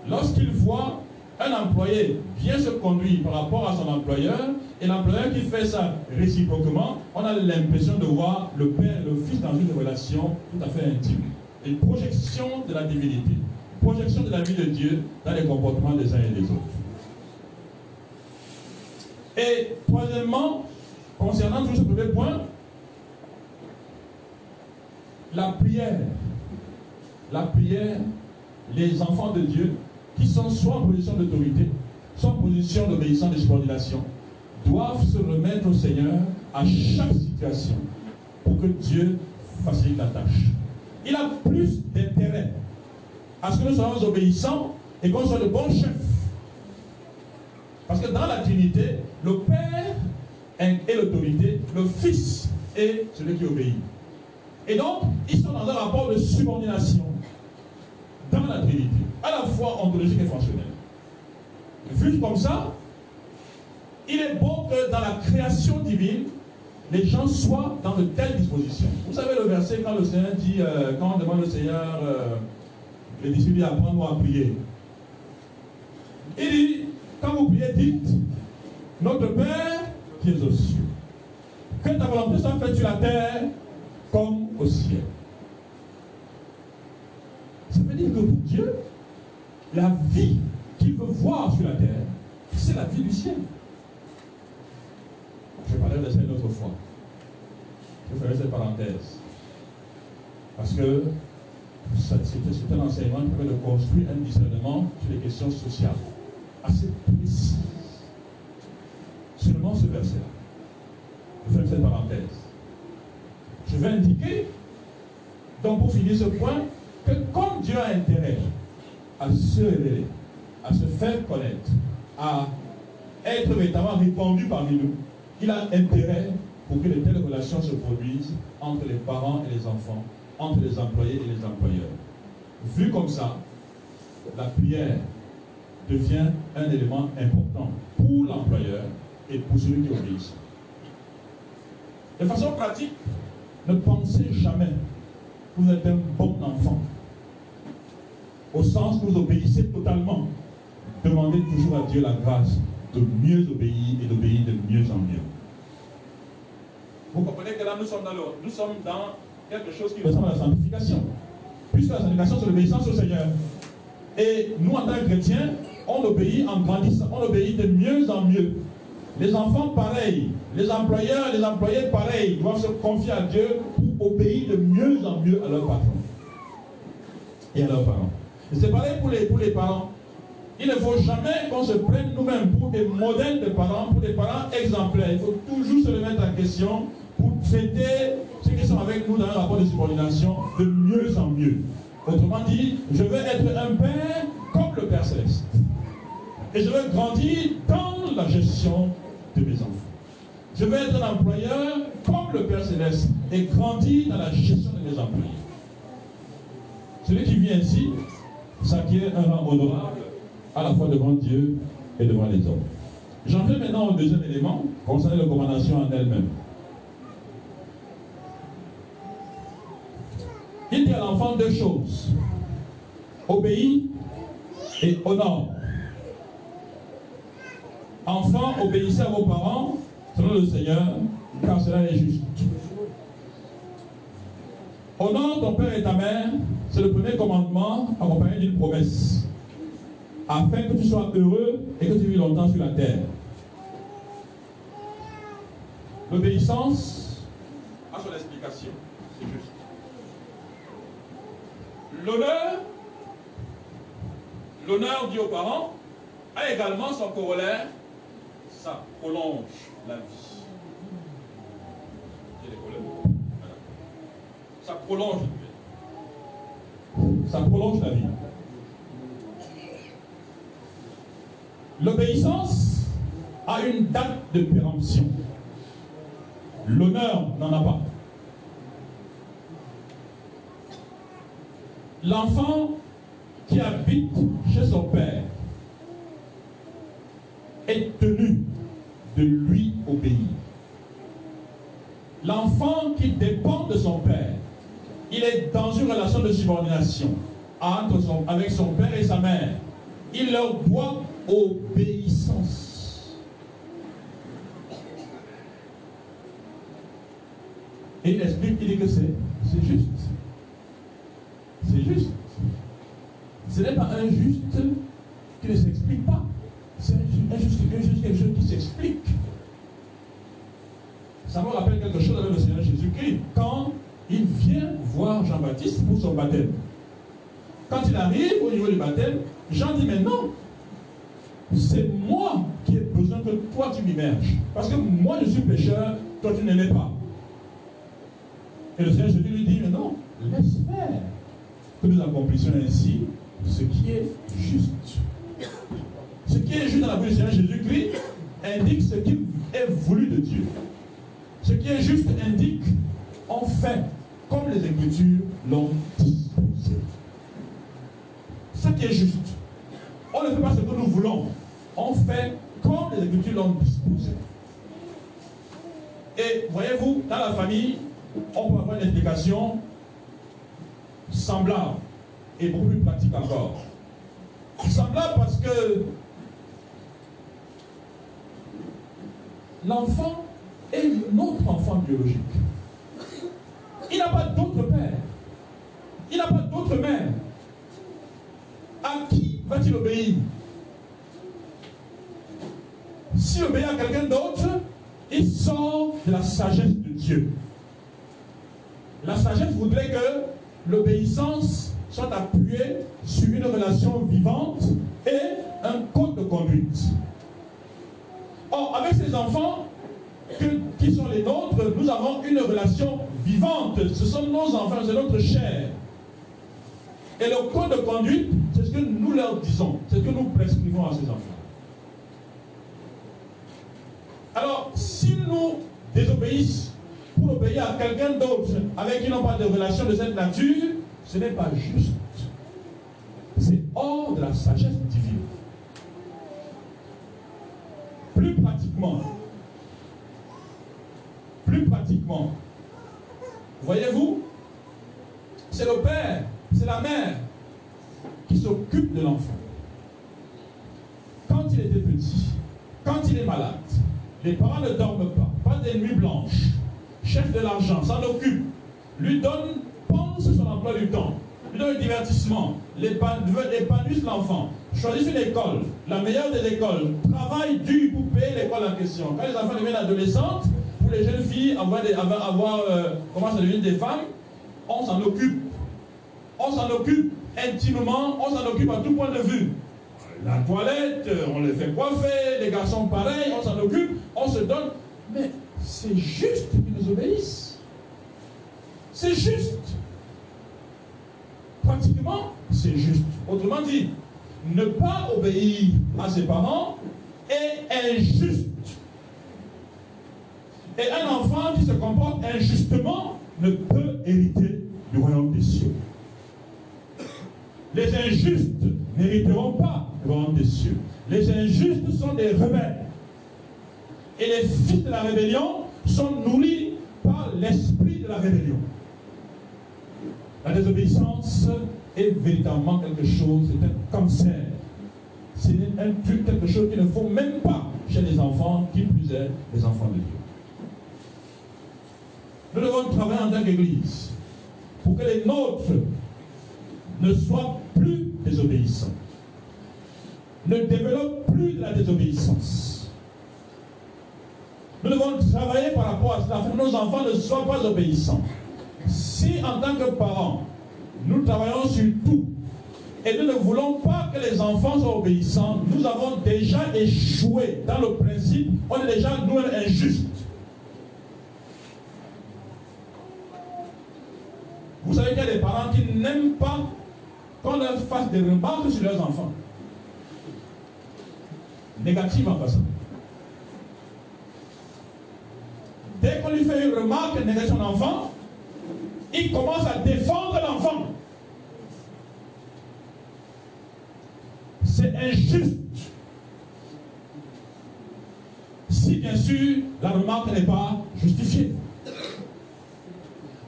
Lorsqu'il voit un employé bien se conduire par rapport à son employeur, et l'employeur qui fait ça réciproquement, on a l'impression de voir le père et le fils dans une relation tout à fait intime. Une projection de la divinité, projection de la vie de Dieu dans les comportements des uns et des autres. Et troisièmement, concernant tout ce premier point, la prière, la prière, les enfants de Dieu qui sont soit en position d'autorité, soit en position d'obéissance et de subordination, doivent se remettre au Seigneur à chaque situation pour que Dieu facilite la tâche. Il a plus d'intérêt à ce que nous soyons obéissants et qu'on soit de bons chefs. Parce que dans la Trinité, le Père est l'autorité, le Fils est celui qui obéit. Et donc, ils sont dans un rapport de subordination dans la Trinité, à la fois ontologique et fonctionnel. Vu comme ça, il est bon que dans la création divine, les gens soient dans de telles dispositions. Vous savez le verset quand le Seigneur dit, euh, quand on demande au Seigneur, euh, les disciples apprendre à prier. Il dit, quand vous priez, dites, notre Père qui est aux cieux, que ta volonté soit faite sur la terre comme au ciel. Ça veut dire que pour Dieu, la vie qu'il veut voir sur la terre, c'est la vie du ciel. Je parlerai de ça une autre fois. Je ferai cette parenthèse. Parce que c'est un enseignement qui permet de construire un discernement sur les questions sociales assez précis. Seulement ce verset-là. Je ferai cette parenthèse. Je vais indiquer, donc pour finir ce point, que comme Dieu a intérêt à se révéler, à se faire connaître, à être véritablement répandu parmi nous, il a intérêt pour que de telles relations se produisent entre les parents et les enfants, entre les employés et les employeurs. Vu comme ça, la prière devient un élément important pour l'employeur et pour celui qui obéit. De façon pratique, ne pensez jamais que vous êtes un bon enfant. Au sens que vous obéissez totalement. Demandez toujours à Dieu la grâce de mieux obéir et d'obéir de mieux en mieux. Vous comprenez que là, nous sommes dans, nous sommes dans quelque chose qui ressemble à la sanctification. Puisque la sanctification, c'est l'obéissance au Seigneur. Et nous, en tant que chrétiens, on obéit en grandissant, on obéit de mieux en mieux. Les enfants, pareil. Les employeurs, les employés, pareil, doivent se confier à Dieu pour obéir de mieux en mieux à leur patron et à leurs parents. Et c'est pareil pour les, pour les parents. Il ne faut jamais qu'on se prenne nous-mêmes pour des modèles de parents, pour des parents exemplaires. Il faut toujours se remettre en question pour traiter ceux qui sont avec nous dans un rapport de subordination de mieux en mieux. Autrement dit, je veux être un père comme le Père Céleste. Et je veux grandir dans la gestion de mes enfants. Je veux être un employeur comme le Père Céleste et grandir dans la gestion de mes employés. Celui qui vit ainsi s'acquiert un rang honorable à la fois devant Dieu et devant les hommes. J'en viens maintenant au deuxième élément concernant la recommandation en elle-même. Il dit à l'enfant deux choses. Obéis et honore. Enfants, obéissez à vos parents selon le Seigneur, car cela est juste. Honore ton père et ta mère, C'est le premier commandement accompagné d'une promesse. Afin que tu sois heureux et que tu vis longtemps sur la terre. L'obéissance a son explication. C'est juste. L'honneur, l'honneur dû aux parents, a également son corollaire. Ça prolonge la vie. Ça prolonge la vie. Ça prolonge la vie. L'obéissance a une date de péremption. L'honneur n'en a pas. L'enfant qui habite chez son père est tenu de lui obéir. L'enfant qui dépend de son père, il est dans une relation de subordination avec son père et sa mère. Il leur doit obéissance. Et il explique, il dit que c'est juste. C'est juste. Ce n'est pas un juste qui ne s'explique pas. C'est un juste, quelque chose qui s'explique. Ça me rappelle quelque chose avec le Seigneur Jésus-Christ. Quand il vient voir Jean-Baptiste pour son baptême. Quand il arrive au niveau du baptême, Jean dit, mais non, c'est moi qui ai besoin que toi tu m'immerges. Parce que moi je suis pécheur, toi tu ne l'es pas. Et le Seigneur Jésus lui dit, mais non, laisse faire nous accomplissions ainsi ce qui est juste. Ce qui est juste dans la bouche du Seigneur Jésus-Christ indique ce qui est voulu de Dieu. Ce qui est juste indique, en fait, comme les Écritures l'ont disposé. Ce qui est juste. On ne fait pas ce que nous voulons. On fait comme les Écritures l'ont disposé. Et voyez-vous, dans la famille, on peut avoir une explication semblable et beaucoup plus pratique encore. Semblable parce que l'enfant est notre enfant biologique. Il n'a pas d'autre père. Il n'a pas d'autre mère. À qui va-t-il obéir? S'il obéit à quelqu'un d'autre, il sort de la sagesse de Dieu. La sagesse voudrait que l'obéissance soit appuyée sur une relation vivante et un code de conduite. Or, avec ces enfants qui sont les nôtres, nous avons une relation vivante. Ce sont nos enfants, c'est notre chair. Et le code de conduite, c'est ce que nous leur disons, c'est ce que nous prescrivons à ces enfants. Alors, si nous désobéissons pour obéir à quelqu'un d'autre avec qui n'ont pas de relation de cette nature, ce n'est pas juste. C'est hors de la sagesse divine. Plus pratiquement, plus pratiquement, voyez-vous, c'est le père, c'est la mère qui s'occupe de l'enfant. Quand il était petit, quand il est malade, les parents ne dorment pas, pas des nuits blanches, chef de l'argent, s'en occupe, lui donne, pense son emploi du temps, lui donne le divertissement, épanouisse l'enfant, choisit une école, la meilleure des écoles, travaille dur pour payer l'école en question. Quand les enfants deviennent adolescentes, pour les jeunes filles, avoir, des, avoir, euh, comment ça devient des femmes, on s'en occupe. On s'en occupe intimement, on s'en occupe à tout point de vue. La toilette, on les fait coiffer, les garçons pareil, on s'en occupe, on se donne. C'est juste qu'ils nous obéissent. C'est juste. Pratiquement, c'est juste. Autrement dit, ne pas obéir à ses parents est injuste. Et un enfant qui se comporte injustement ne peut hériter du royaume des cieux. Les injustes n'hériteront pas du royaume des cieux. Les injustes sont des rebelles. Et les fils de la rébellion sont nourris par l'esprit de la rébellion. La désobéissance est véritablement quelque chose, c'est un cancer. C'est un truc, quelque chose qu'il ne faut même pas chez les enfants, qui plus est les enfants de Dieu. Nous devons travailler en tant qu'Église pour que les nôtres ne soient plus désobéissants. Ne développent plus de la désobéissance. Nous devons travailler par rapport à cela, que nos enfants ne soient pas obéissants. Si en tant que parents, nous travaillons sur tout, et nous ne voulons pas que les enfants soient obéissants, nous avons déjà échoué dans le principe, on est déjà nous-mêmes injustes. Vous savez qu'il y a des parents qui n'aiment pas qu'on leur fasse des remarques sur leurs enfants. Négatives en passant. Dès qu'on lui fait une remarque négative sur son enfant, il commence à défendre l'enfant. C'est injuste. Si bien sûr la remarque n'est pas justifiée.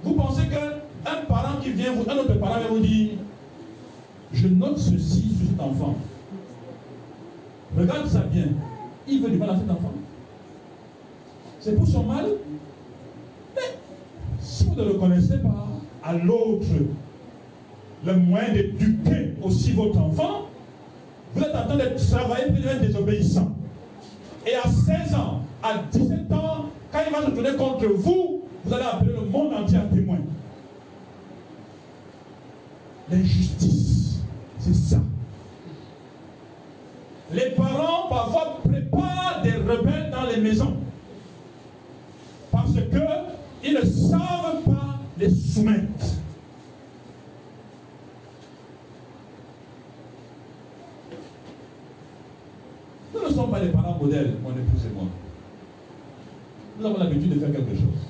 Vous pensez qu'un parent qui vient, un autre parent vient vous dire, je note ceci sur cet enfant. Regarde ça bien. Il veut du mal à cet enfant. C'est pour son mal. Ne le connaissez pas, à l'autre, le moyen d'éduquer aussi votre enfant, vous êtes en train de travailler pour devenir désobéissant. Et à 16 ans, à 17 ans, quand il va se tourner contre vous, vous allez appeler le monde entier à témoin. L'injustice, c'est ça. Les parents parfois préparent des rebelles dans les maisons. Parce qu'ils ne savent pas les soumettre. Nous ne sommes pas des parents modèles, mon épouse et moi. Nous avons l'habitude de faire quelque chose.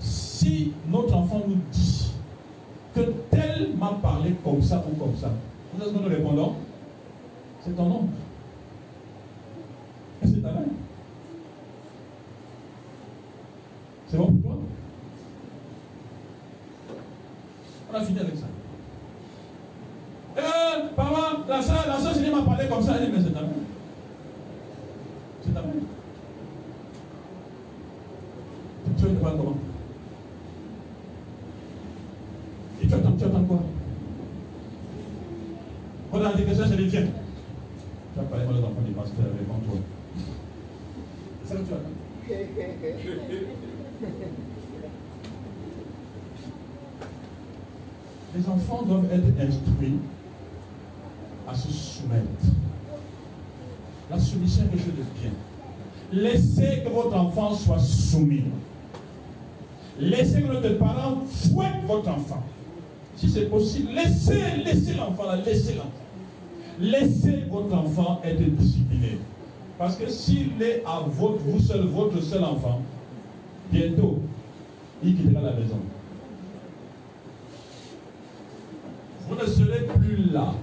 Si notre enfant nous dit que tel m'a parlé comme ça ou comme ça, vous savez ce que nous répondons C'est ton. Et c'est ta mère. C'est bon pour toi? On a fini avec ça. Euh, papa, la soeur, la soeur, m'a parlé comme ça. Elle dit, mais c'est ta mère. C'est ta mère. Tu veux pas comment? Et tu attends, tu attends quoi? On a dit que ça, c'est les viens. Tu as parlé mal aux enfants du pasteur, réponds-toi. C'est ça que tu attends. Les enfants doivent être instruits à se soumettre. La soumission est quelque chose de bien. Laissez que votre enfant soit soumis. Laissez que notre parent fouette votre enfant. Si c'est possible, laissez, laissez l'enfant là, laissez l'enfant. Laissez votre enfant être discipliné. Parce que s'il est à votre, vous seul, votre seul enfant, bientôt, il quittera la maison. Vous ne serez plus là.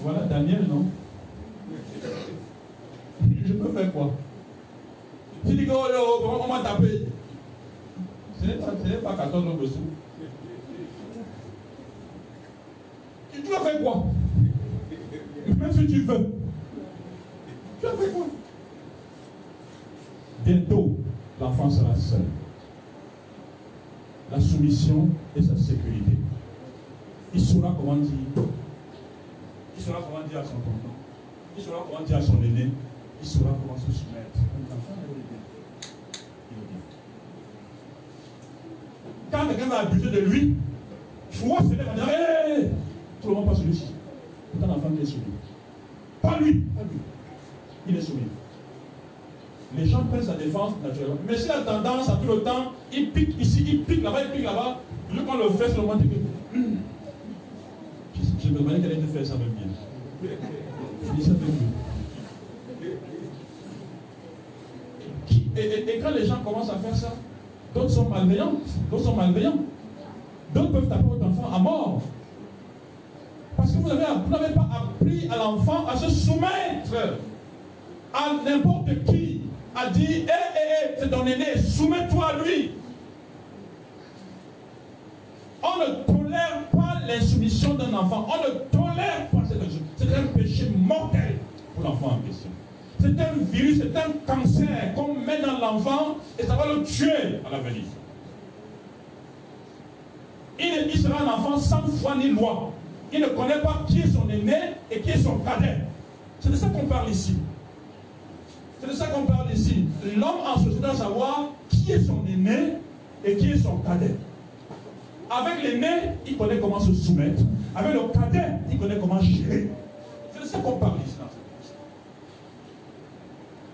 Voilà Daniel, non? Je peux faire quoi? Tu dis que oh, oh, on m'a tapé. Ce n'est pas, pas 14 ans dessous. Tu vas faire quoi? Même si tu veux. Tu vas faire quoi? Bientôt, l'enfant sera seul. La soumission et sa sécurité. Il saura comment dire. Il saura comment dire à son tonton. Il saura comment dire à son aîné. Il saura comment se soumettre. L'enfant est bien. Quand quelqu'un va abuser de lui, vois se lève disant Hé Tout le monde pas celui-ci. C'est un enfant qui est soumis. Pas lui, pas lui. Il est soumis les gens prennent sa défense naturellement. Mais s'il a tendance à tout le temps, il pique ici, il pique là-bas, il pique là-bas, lui quand le fait, le moment que. Je, me demandais qu'elle allait faire ça même bien. Avec lui. Et, et, et, quand les gens commencent à faire ça, d'autres sont malveillants, d'autres sont malveillants. D'autres peuvent taper votre enfant à mort. Parce que vous n'avez pas appris à l'enfant à se soumettre à n'importe qui a dit, hé, hé, hé, c'est ton aîné, soumets-toi à lui. On ne tolère pas l'insoumission d'un enfant. On ne tolère pas cette C'est un péché mortel pour l'enfant en question. C'est un virus, c'est un cancer qu'on met dans l'enfant et ça va le tuer à l'avenir. il sera un enfant sans foi ni loi. Il ne connaît pas qui est son aîné et qui est son cadet. C'est de ça qu'on parle ici. C'est de ça qu'on parle ici. L'homme en société doit savoir qui est son aîné et qui est son cadet. Avec l'aîné, il connaît comment se soumettre. Avec le cadet, il connaît comment gérer. C'est de ça qu'on parle ici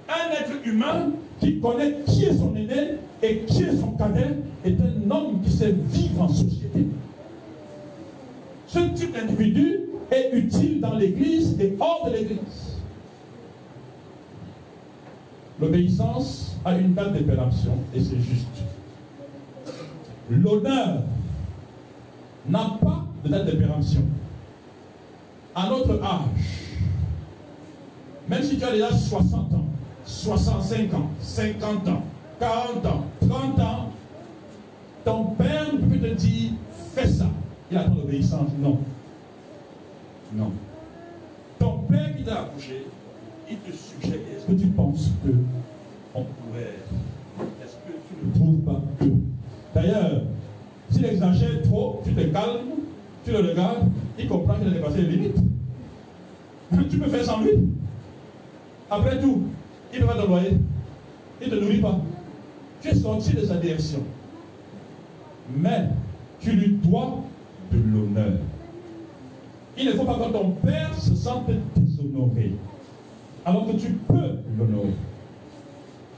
Un être humain qui connaît qui est son aîné et qui est son cadet est un homme qui sait vivre en société. Ce type d'individu est utile dans l'église et hors de l'église. L'obéissance a une date de et c'est juste. L'honneur n'a pas de date de À notre âge, même si tu as déjà 60 ans, 65 ans, 50 ans, 40 ans, 30 ans, ton père ne peut te dire fais ça. Il attend l'obéissance. Non. Non. Ton père qui t'a accouché, il te suggère est-ce que tu penses que on pourrait Est-ce que tu ne trouves pas que D'ailleurs, s'il exagère trop, tu te calmes, tu le regardes, il comprend qu'il a dépassé les limites. Tu peux faire sans lui. Après tout, il ne va te loyer. Il ne te nourrit pas. Tu es sorti de sa direction. Mais tu lui dois de l'honneur. Il ne faut pas que ton père se sente déshonoré. Alors que tu peux l'honorer.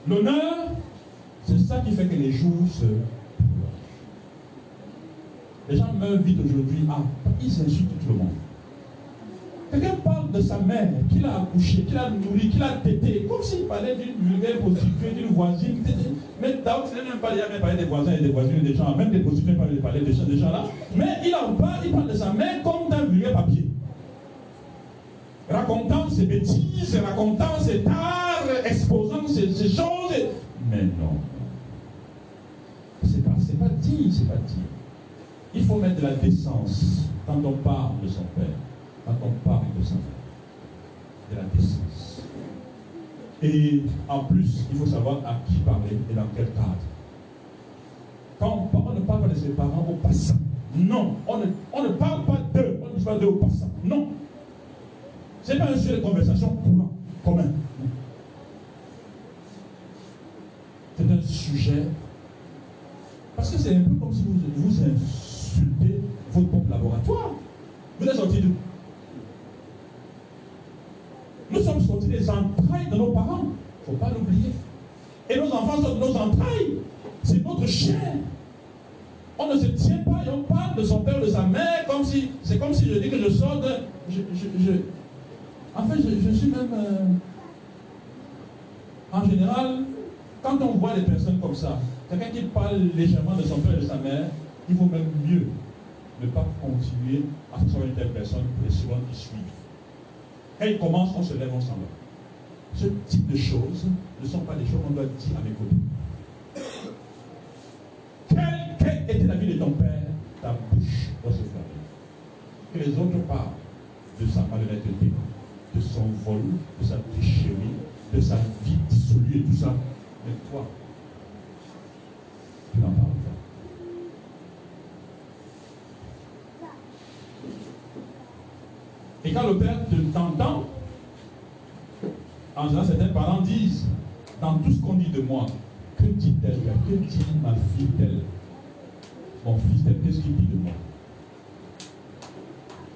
L'honneur, c'est ça qui fait que les jours se les gens meurent vite aujourd'hui. Ah, ils insultent tout le monde. Quelqu'un parle de sa mère, qu'il a accouché, qu'il a nourri, qu'il a tété, comme s'il parlait d'une vulgaire prostituée, d'une voisine. Mais d'abord, ce n'est même pas parler des voisins et des voisines et des gens, même des prostituées, il parler des gens, des gens là. Mais il en parle, il parle de sa mère comme d'un vulgaire papier. Racontant ses bêtises, racontant ses tares, exposant ses, choses. Mais non. C'est pas, pas dit, c'est pas dit. Il faut mettre de la décence quand on parle de son père, quand on parle de sa mère. De la décence. Et en plus, il faut savoir à qui parler et dans quel cadre. Quand on, ne parle pas de ses parents au passant. Non, on ne, on ne parle pas d'eux, on ne dit pas d'eux au passant. Non. Ce n'est pas un sujet de conversation commun. C'est un sujet. Parce que c'est un peu comme si vous insultez votre propre laboratoire. Vous êtes sortis d'où? Nous sommes sortis des entrailles de nos parents. Il ne faut pas l'oublier. Et nos enfants sont de nos entrailles. C'est notre chair. On ne se tient pas et on parle de son père de sa mère comme si. C'est comme si je dis que je sors de. Je, en fait, je, suis même. Euh, en général, quand on voit des personnes comme ça, quelqu'un qui parle légèrement de son père et de sa mère, il vaut même mieux ne pas continuer à ce une telle personne pour les secondes qui suivent. Quand il commence, on se lève, on s'en va. Ce type de choses ne sont pas des choses qu'on doit dire à mes côtés. Quelle, quelle, était la vie de ton père? Ta bouche doit se fermer. Que les autres parlent de sa malhonnêteté, de son vol, de sa tricherie, de sa vie dissolue et tout ça. Mais toi, tu n'en parles pas. Et quand le père t'entend, en général, certains parents disent, dans tout ce qu'on dit de moi, que dit-elle? Que dit ma fille d'elle Mon fils d'elle, qu'est-ce qu'il dit de moi?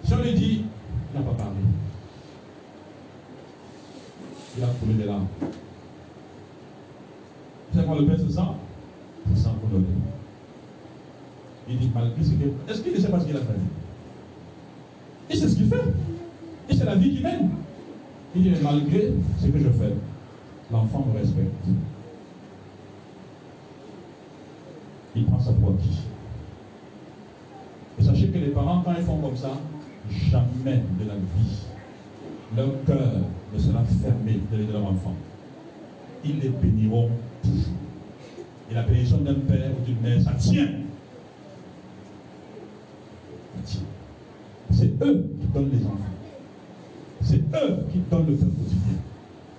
Si on lui dit, il n'a pas parlé. Il a coulé des larmes. C'est quand le père se sent Il se sent honoré. Il dit, malgré ce qu'il Est-ce qu'il ne sait pas ce qu'il a fait? Il sait ce qu'il fait. Et c'est la vie qui mène. Il dit, malgré ce que je fais, l'enfant me respecte. Il prend sa pour Et sachez que les parents, quand ils font comme ça, jamais de la vie, leur cœur ne sera fermé de leur enfant. Ils les béniront toujours. Et la bénédiction d'un père ou d'une mère, ça tient. Ça tient. C'est eux qui donnent les enfants. C'est eux qui donnent le pain quotidien.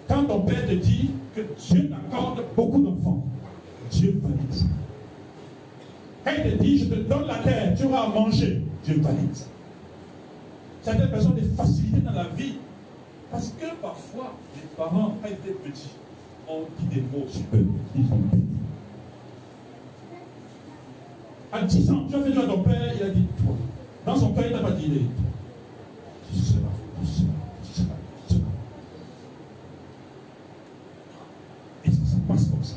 Quand ton père te dit que Dieu t'accorde beaucoup d'enfants, Dieu valide ça. Quand il te dit, je te donne la terre, tu auras à manger, Dieu valide ça. Certaines personnes ont des facilités dans la vie. Parce que parfois, les parents, quand ils étaient petits, ont dit des mots sur eux. Ils ont béni. À 10 ans, tu as fait à ton père, il a dit toi. Dans son cœur, il n'a pas dit toi. Tu tu seras, tu seras, tu seras. Et ça, ça passe comme ça.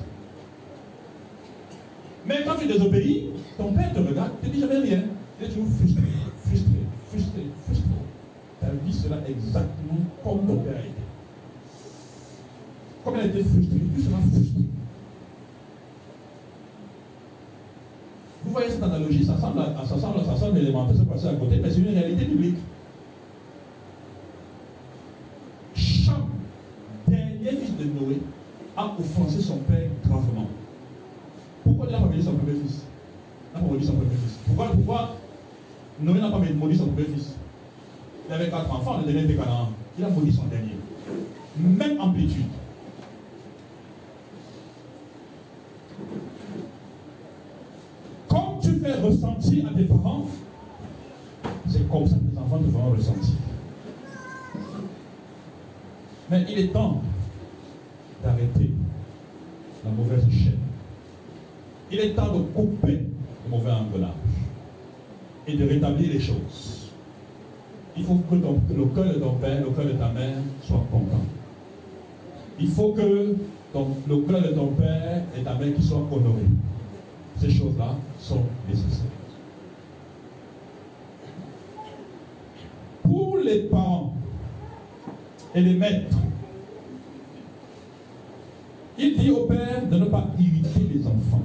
Mais quand tu désobéis, ton père te regarde, te dit jamais rien. Il est toujours frustré, frustré, frustré, frustré. Vie sera exactement comme ton père a été. Comme elle a été frustrée, tu seras frustré. Vous voyez cette analogie, ça semble, ça semble, ça semble élémentaire, c'est passé à côté, mais c'est une réalité publique. Chaque dernier fils de Noé a offensé son père gravement. Pourquoi il n'a pas maudit son premier fils? Il n'a pas maudit son premier fils. Pourquoi, pourquoi Noé n'a pas maudit son premier fils? Il avait quatre enfants, le dernier était Canaan. Il a maudit son dernier. Même amplitude. Comme tu fais ressentir à tes parents, c'est comme ça que les enfants te feront ressentir. Mais il est temps d'arrêter la mauvaise chaîne. Il est temps de couper le mauvais engrenage et de rétablir les choses. Il faut que, le cœur de ton père, le cœur de ta mère soit content. Il faut que le cœur de ton père et ta mère qui soient honorés. Ces choses-là sont nécessaires. Pour les parents et les maîtres, il dit au père de ne pas irriter les enfants,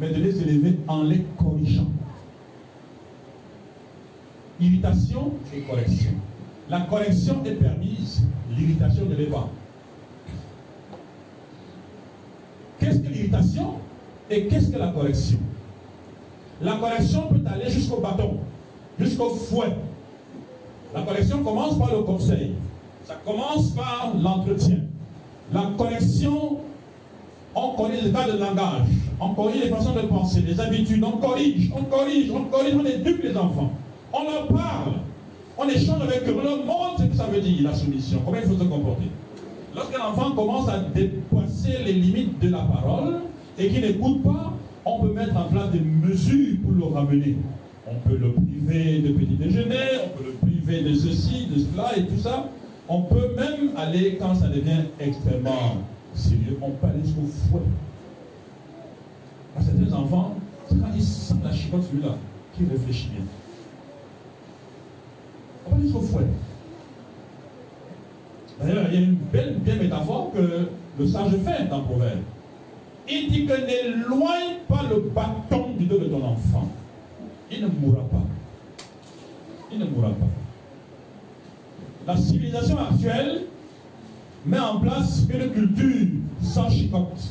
mais de les élever en les corrigeant. Irritation et correction. La correction est permise, l'irritation ne l'est pas. Qu'est-ce que l'irritation et qu'est-ce que la correction? La correction peut aller jusqu'au bâton, jusqu'au fouet. La correction commence par le conseil. Ça commence par l'entretien. La correction, on connaît les cas de langage, on corrige les façons de penser, les habitudes, on corrige, on corrige, on corrige, on éduque les enfants. On leur parle, on échange avec eux, on leur montre ce que ça veut dire, la soumission, comment il faut se comporter? Lorsqu'un enfant commence à dépasser les limites de la parole et qu'il n'écoute pas, on peut mettre en place des mesures pour le ramener. On peut le priver de petit déjeuner, on peut le priver de ceci, de cela et tout ça. On peut même aller, quand ça devient extrêmement sérieux, on peut aller jusqu'au fouet. À certains enfants, c'est quand ils sentent la chicotte celui-là qu'ils réfléchissent bien. On aller jusqu'au fouet. D'ailleurs, il y a une belle, métaphore que le sage fait dans Proverbe. Il dit que n'éloigne pas le bâton du dos de ton enfant. Il ne mourra pas. Il ne mourra pas. La civilisation actuelle met en place une culture sans chicotte.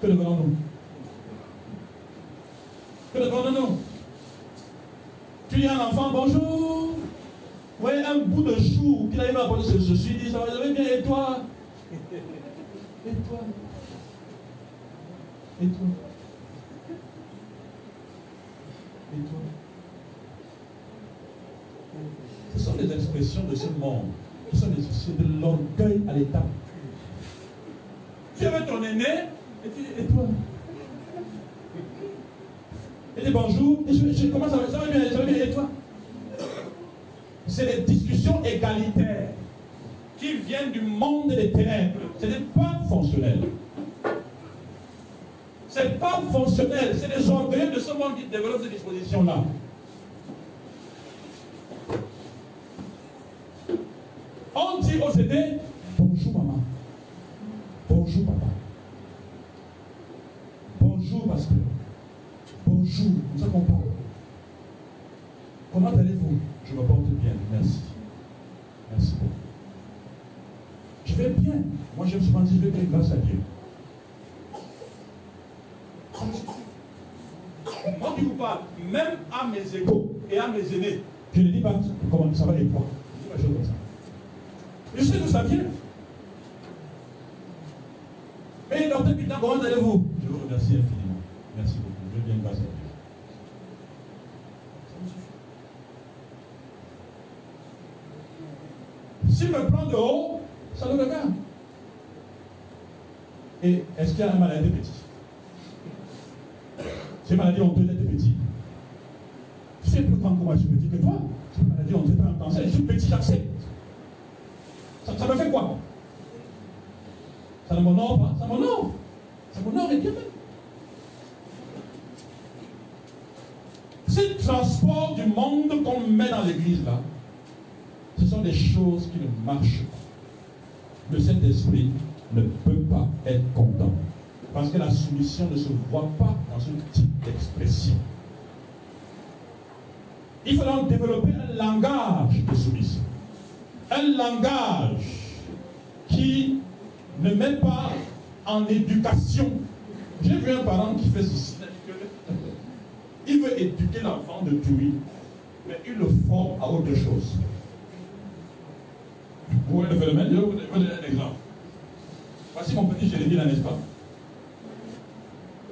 Que devenons-nous? Que devenons-nous? Tu dis à un enfant bonjour. Oui, un bout de chou qu'il a apporter ce je suis dit, ça va bien, et toi? Et toi? Et toi? Et toi? Ce sont des expressions de ce monde. Ce sont des, c'est de l'orgueil à l'état. Tu avais ton aîné, et tu et toi? Et dis bonjour, et je, je, comment ça ça va bien, ça va bien, et toi? C'est des discussions égalitaires qui viennent du monde des ténèbres. Ce n'est pas fonctionnel. Ce n'est pas fonctionnel. C'est des orgueils de ce monde qui développent ces dispositions-là. On dit aux aînés, bonjour maman. Bonjour papa. Bonjour pasteur. Bonjour. Qu'on parle. Comment allez-vous? Je me porte bien, merci. Merci beaucoup. Je vais bien. Moi, je me suis vais bien grâce à Dieu. Moi qui vous parle, même à mes égaux et à mes aînés, je ne dis pas comment ça va et quoi. Je dis pas chose comme ça. Je sais d'où ça vient. Leur habitant, comment allez-vous? Je vous remercie infiniment. Merci beaucoup. Je viens grâce à Dieu. S'il me prend de haut, ça le regarde. Et est-ce qu'il y a un maladie petit? C'est maladie honteuse d'être petit. Tu sais plus grand que moi, je suis petit que toi. C'est maladie honteuse, un cancer. Je suis petit, j'accepte. Ça, ça me fait quoi? Ça ne m'honore pas Ça m'honore. Ça m'honore et bien même. Ce transport du monde qu'on met dans l'église là, ce sont des choses qui ne marchent pas. Le Saint-Esprit ne peut pas être content. Parce que la soumission ne se voit pas dans ce type d'expression. Il faut donc développer un langage de soumission. Un langage qui ne met pas en éducation. J'ai vu un parent qui fait ceci. Il veut éduquer l'enfant de tout, mais il le forme à autre chose. Vous voyez le phénomène? Je vais vous donner un exemple. Voici mon petit Jérémie là, n'est-ce pas?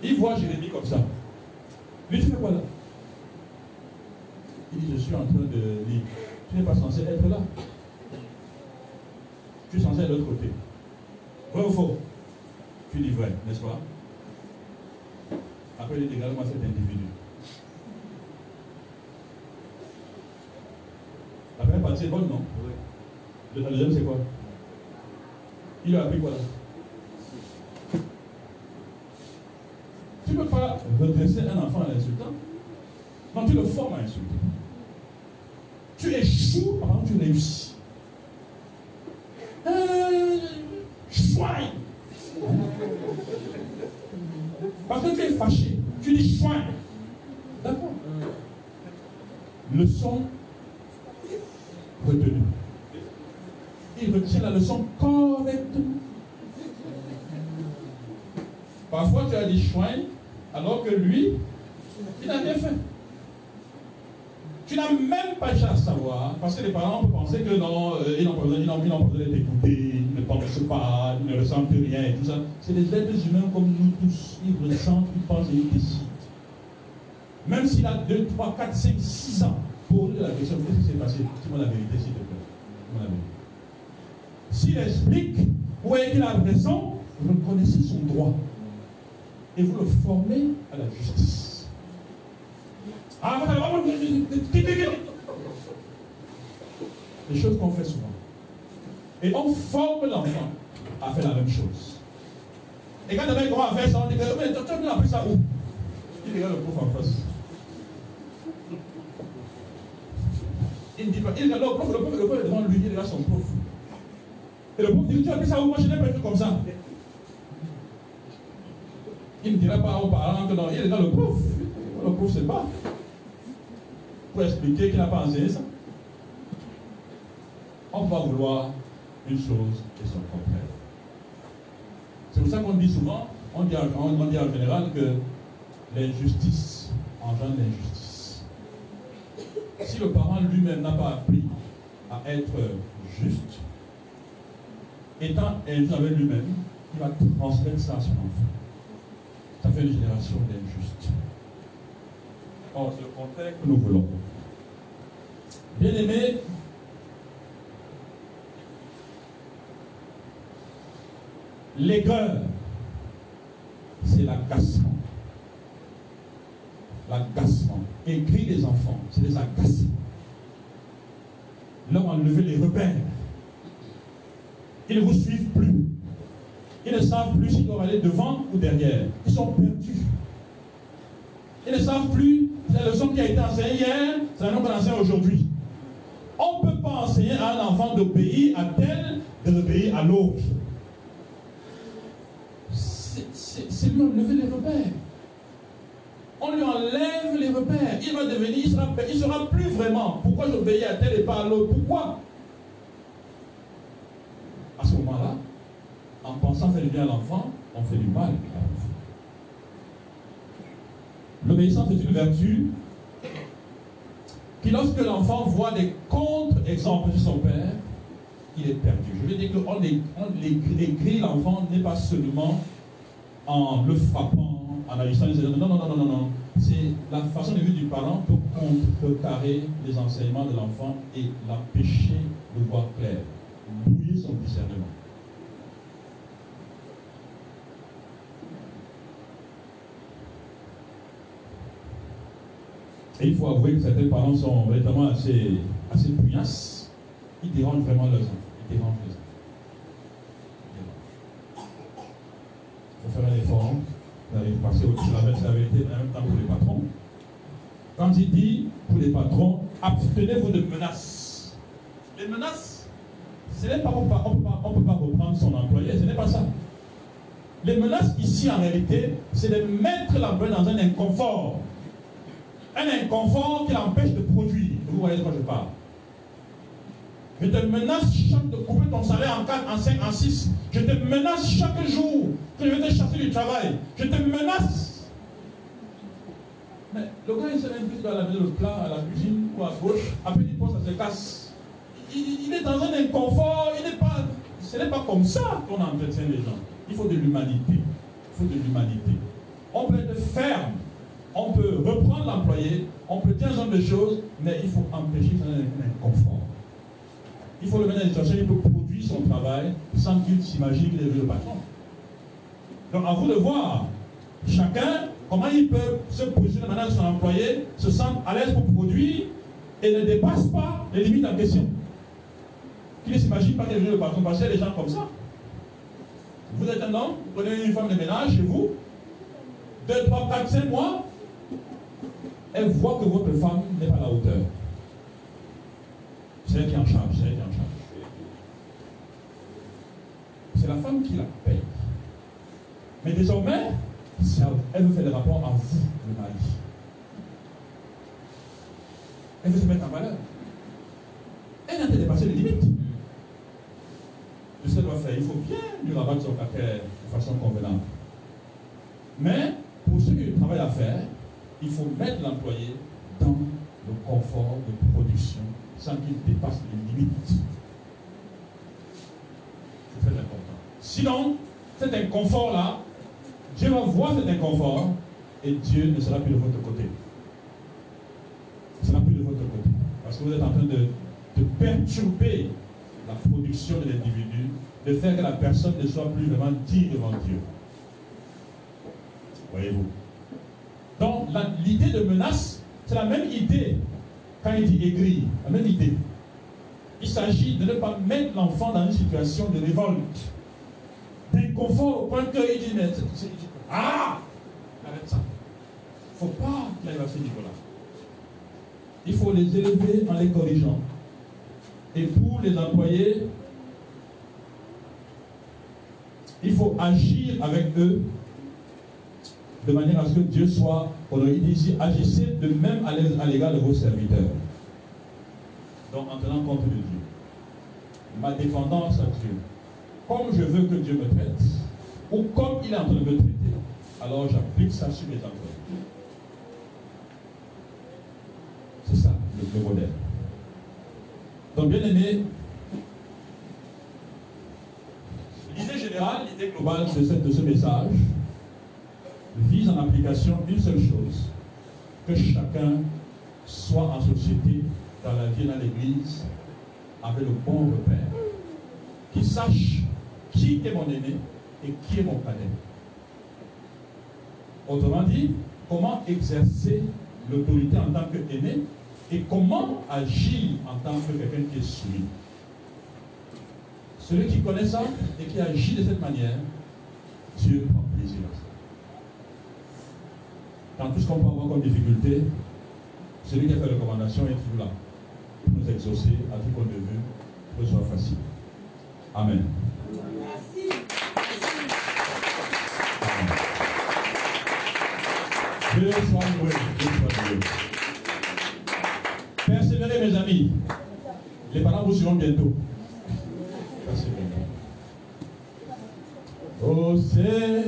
Il voit Jérémie comme ça. Lui, tu fais quoi là Il dit, je suis en train de lire. Tu n'es pas censé être là. Tu es censé être de l'autre côté. Vrai ou faux? Tu dis vrai, n'est-ce pas? Après, il dit, regarde-moi cet individu. La première partie est bonne, non? La deuxième, c'est quoi? Il a appris quoi là? Tu ne peux pas redresser un enfant à l'insultant. Non, tu le formes à insulter. Tu échoues avant que tu réussis. Euh. Parce que tu es fâché. Tu dis chouin. D'accord? Leçon retenue. Il retient la leçon correctement. Parfois, tu as dit chouin, alors que lui, il n'a rien fait. Tu n'as même pas cherché à savoir, parce que les parents peuvent penser que non, euh, ils n'ont pas besoin, d'être écoutés, ils ne pensent pas, ils ne ressentent rien et tout ça. C'est des êtres humains comme nous tous. Ils ressentent, ils pensent et ils décident. Même s'il a 2, 3, 4, 5, 6 ans, poser la question, qu'est-ce qui s'est passé? Dis-moi la vérité, s'il te plaît. S'il explique, vous voyez qu'il a raison, reconnaissez son droit et vous le formez à la justice. Les choses qu'on fait souvent. Et on forme l'enfant à faire la même chose. Et quand le mec commence à faire ça, on dit Mais tu as appris ça où? Il regarde le prof en face. Il ne dit pas, il regarde le prof, le prof, le prof est devant lui, il regarde son prof. Et le prof dit Tu as appris ça où Moi je n'ai pas fait comme ça. Il ne dira pas aux parents que non, il est dans le prof. Le prof, c'est pas. Pour expliquer qu'il n'a pas enseigné ça. On va vouloir une chose et son contraire. C'est pour ça qu'on dit souvent, on dit, on dit en général que l'injustice engendre l'injustice. Si le parent lui-même n'a pas appris à être juste, étant avec lui-même, il va transmettre ça à son enfant. Ça fait une génération d'injustes. Or, c'est le contraire que nous voulons. Bien aimé, l'aigreur, c'est l'agacement. L'agacement. Écrit les enfants, c'est des agacements. Leur enlever les repères. Ils ne vous suivent plus. Ils ne savent plus s'ils doivent aller devant ou derrière. Ils sont perdus. Ils ne savent plus, c'est la leçon qui a été enseignée hier, c'est la leçon qu'on enseigne aujourd'hui. On ne peut pas enseigner à un enfant d'obéir à tel, d'obéir à l'autre. C'est lui enlever les repères. On lui enlève les repères. Il va devenir, il sera, plus vraiment. Pourquoi j'obéis à tel et pas à l'autre Pourquoi? Moment-là, en pensant faire du bien à l'enfant, on fait du mal à l'enfant. L'obéissance est une vertu qui, lorsque l'enfant voit des contre-exemples de son père, il est perdu. Je veux dire qu'on on écrit l'enfant n'est pas seulement en le frappant, en agissant. Non, non, non, non, non, non. C'est la façon de vivre du parent pour contrecarrer les enseignements de l'enfant et l'empêcher de voir clair, brouiller son discernement. Et il faut avouer que certains parents sont véritablement assez, assez. Ils dérangent vraiment leurs enfants. Ils dérangent les enfants. Il faut faire un effort. Vous allez passer au-dessus mettre la vérité en même temps pour les patrons. Quand il dit pour les patrons, abstenez-vous de menaces. Les menaces, ce n'est pas, on ne peut pas reprendre son employé, ce n'est pas ça. Les menaces ici, en réalité, c'est de mettre l'employé dans un inconfort un inconfort qui l'empêche de produire. Vous voyez de quoi je parle. Je te menace chaque de couper ton salaire en 4, en 5, en 6. Je te menace chaque jour que je vais te chasser du travail. Je te menace. Mais le gars, il se met plus dans la maison le plat, à la cuisine ou à gauche. Après, il pense, ça se casse. Il, est dans un inconfort. Il n'est pas, ce n'est pas comme ça qu'on entretient les gens. Il faut de l'humanité. Il faut de l'humanité. On peut être ferme on peut reprendre l'employé, on peut dire un nombre de choses, mais il faut empêcher un inconfort. Il faut le mettre dans une situation il peut produire son travail sans qu'il s'imagine qu'il est le patron. Donc à vous de voir, chacun, comment il peut se positionner maintenant son employé, se sent à l'aise pour produire et ne dépasse pas les limites en question. Qu'il ne s'imagine pas qu'il est le patron, parce qu'il y a des gens comme ça. Vous êtes un homme, vous prenez une femme de ménage chez vous, 2, 3, 4, 5 mois, elle voit que votre femme n'est pas à la hauteur. C'est elle qui en charge, c'est elle qui en charge. C'est la femme qui la paye. Mais désormais, elle veut faire des rapports à vous, le mari. Elle veut se mettre en valeur. Elle pas dépassé les limites. De ce qu'elle doit faire, il faut bien lui rabattre son caractère de façon convenable. Mais pour ceux qui ont travail à faire, il faut mettre l'employé dans le confort de production sans qu'il dépasse les limites. C'est très important. Sinon, cet inconfort-là, Dieu va voir cet inconfort et Dieu ne sera plus de votre côté. Il ne sera plus de votre côté. Parce que vous êtes en train de, de perturber la production de l'individu, de faire que la personne ne soit plus vraiment digne devant Dieu. Voyez-vous donc l'idée de menace, c'est la même idée quand il dit aigri, la même idée. Il s'agit de ne pas mettre l'enfant dans une situation de révolte, d'inconfort au point qu'il dit, mais ah, arrête ça. Il ne faut pas qu'il arrive à ce niveau-là. Il faut les élever en les corrigeant. Et pour les employer, il faut agir avec eux de manière à ce que Dieu soit honoré. Il dit ici, agissez de même à l'égard de vos serviteurs. Donc en tenant compte de Dieu. Ma dépendance à Dieu. Comme je veux que Dieu me traite, ou comme il est en train de me traiter, alors j'applique ça sur mes employés. C'est ça le, modèle. Donc bien aimé, l'idée générale, l'idée globale de ce message, vise en application une seule chose, que chacun soit en société, dans la vie, dans l'église, avec le bon repère, qui sache qui est mon aîné et qui est mon cadet. Autrement dit, comment exercer l'autorité en tant qu'aîné et comment agir en tant que quelqu'un qui est soumis. Celui qui connaît ça et qui agit de cette manière, Dieu prend plaisir à ça. Dans tout ce qu'on peut avoir comme difficulté, celui qui a fait la recommandation est toujours là pour nous exaucer à tout point de vue, pour que ce soit facile. Amen. Merci. Dieu soit loué, Dieu soit loué. Persévérez, mes amis. Les parents vous suivront bientôt. Persévérez. Oh, c'est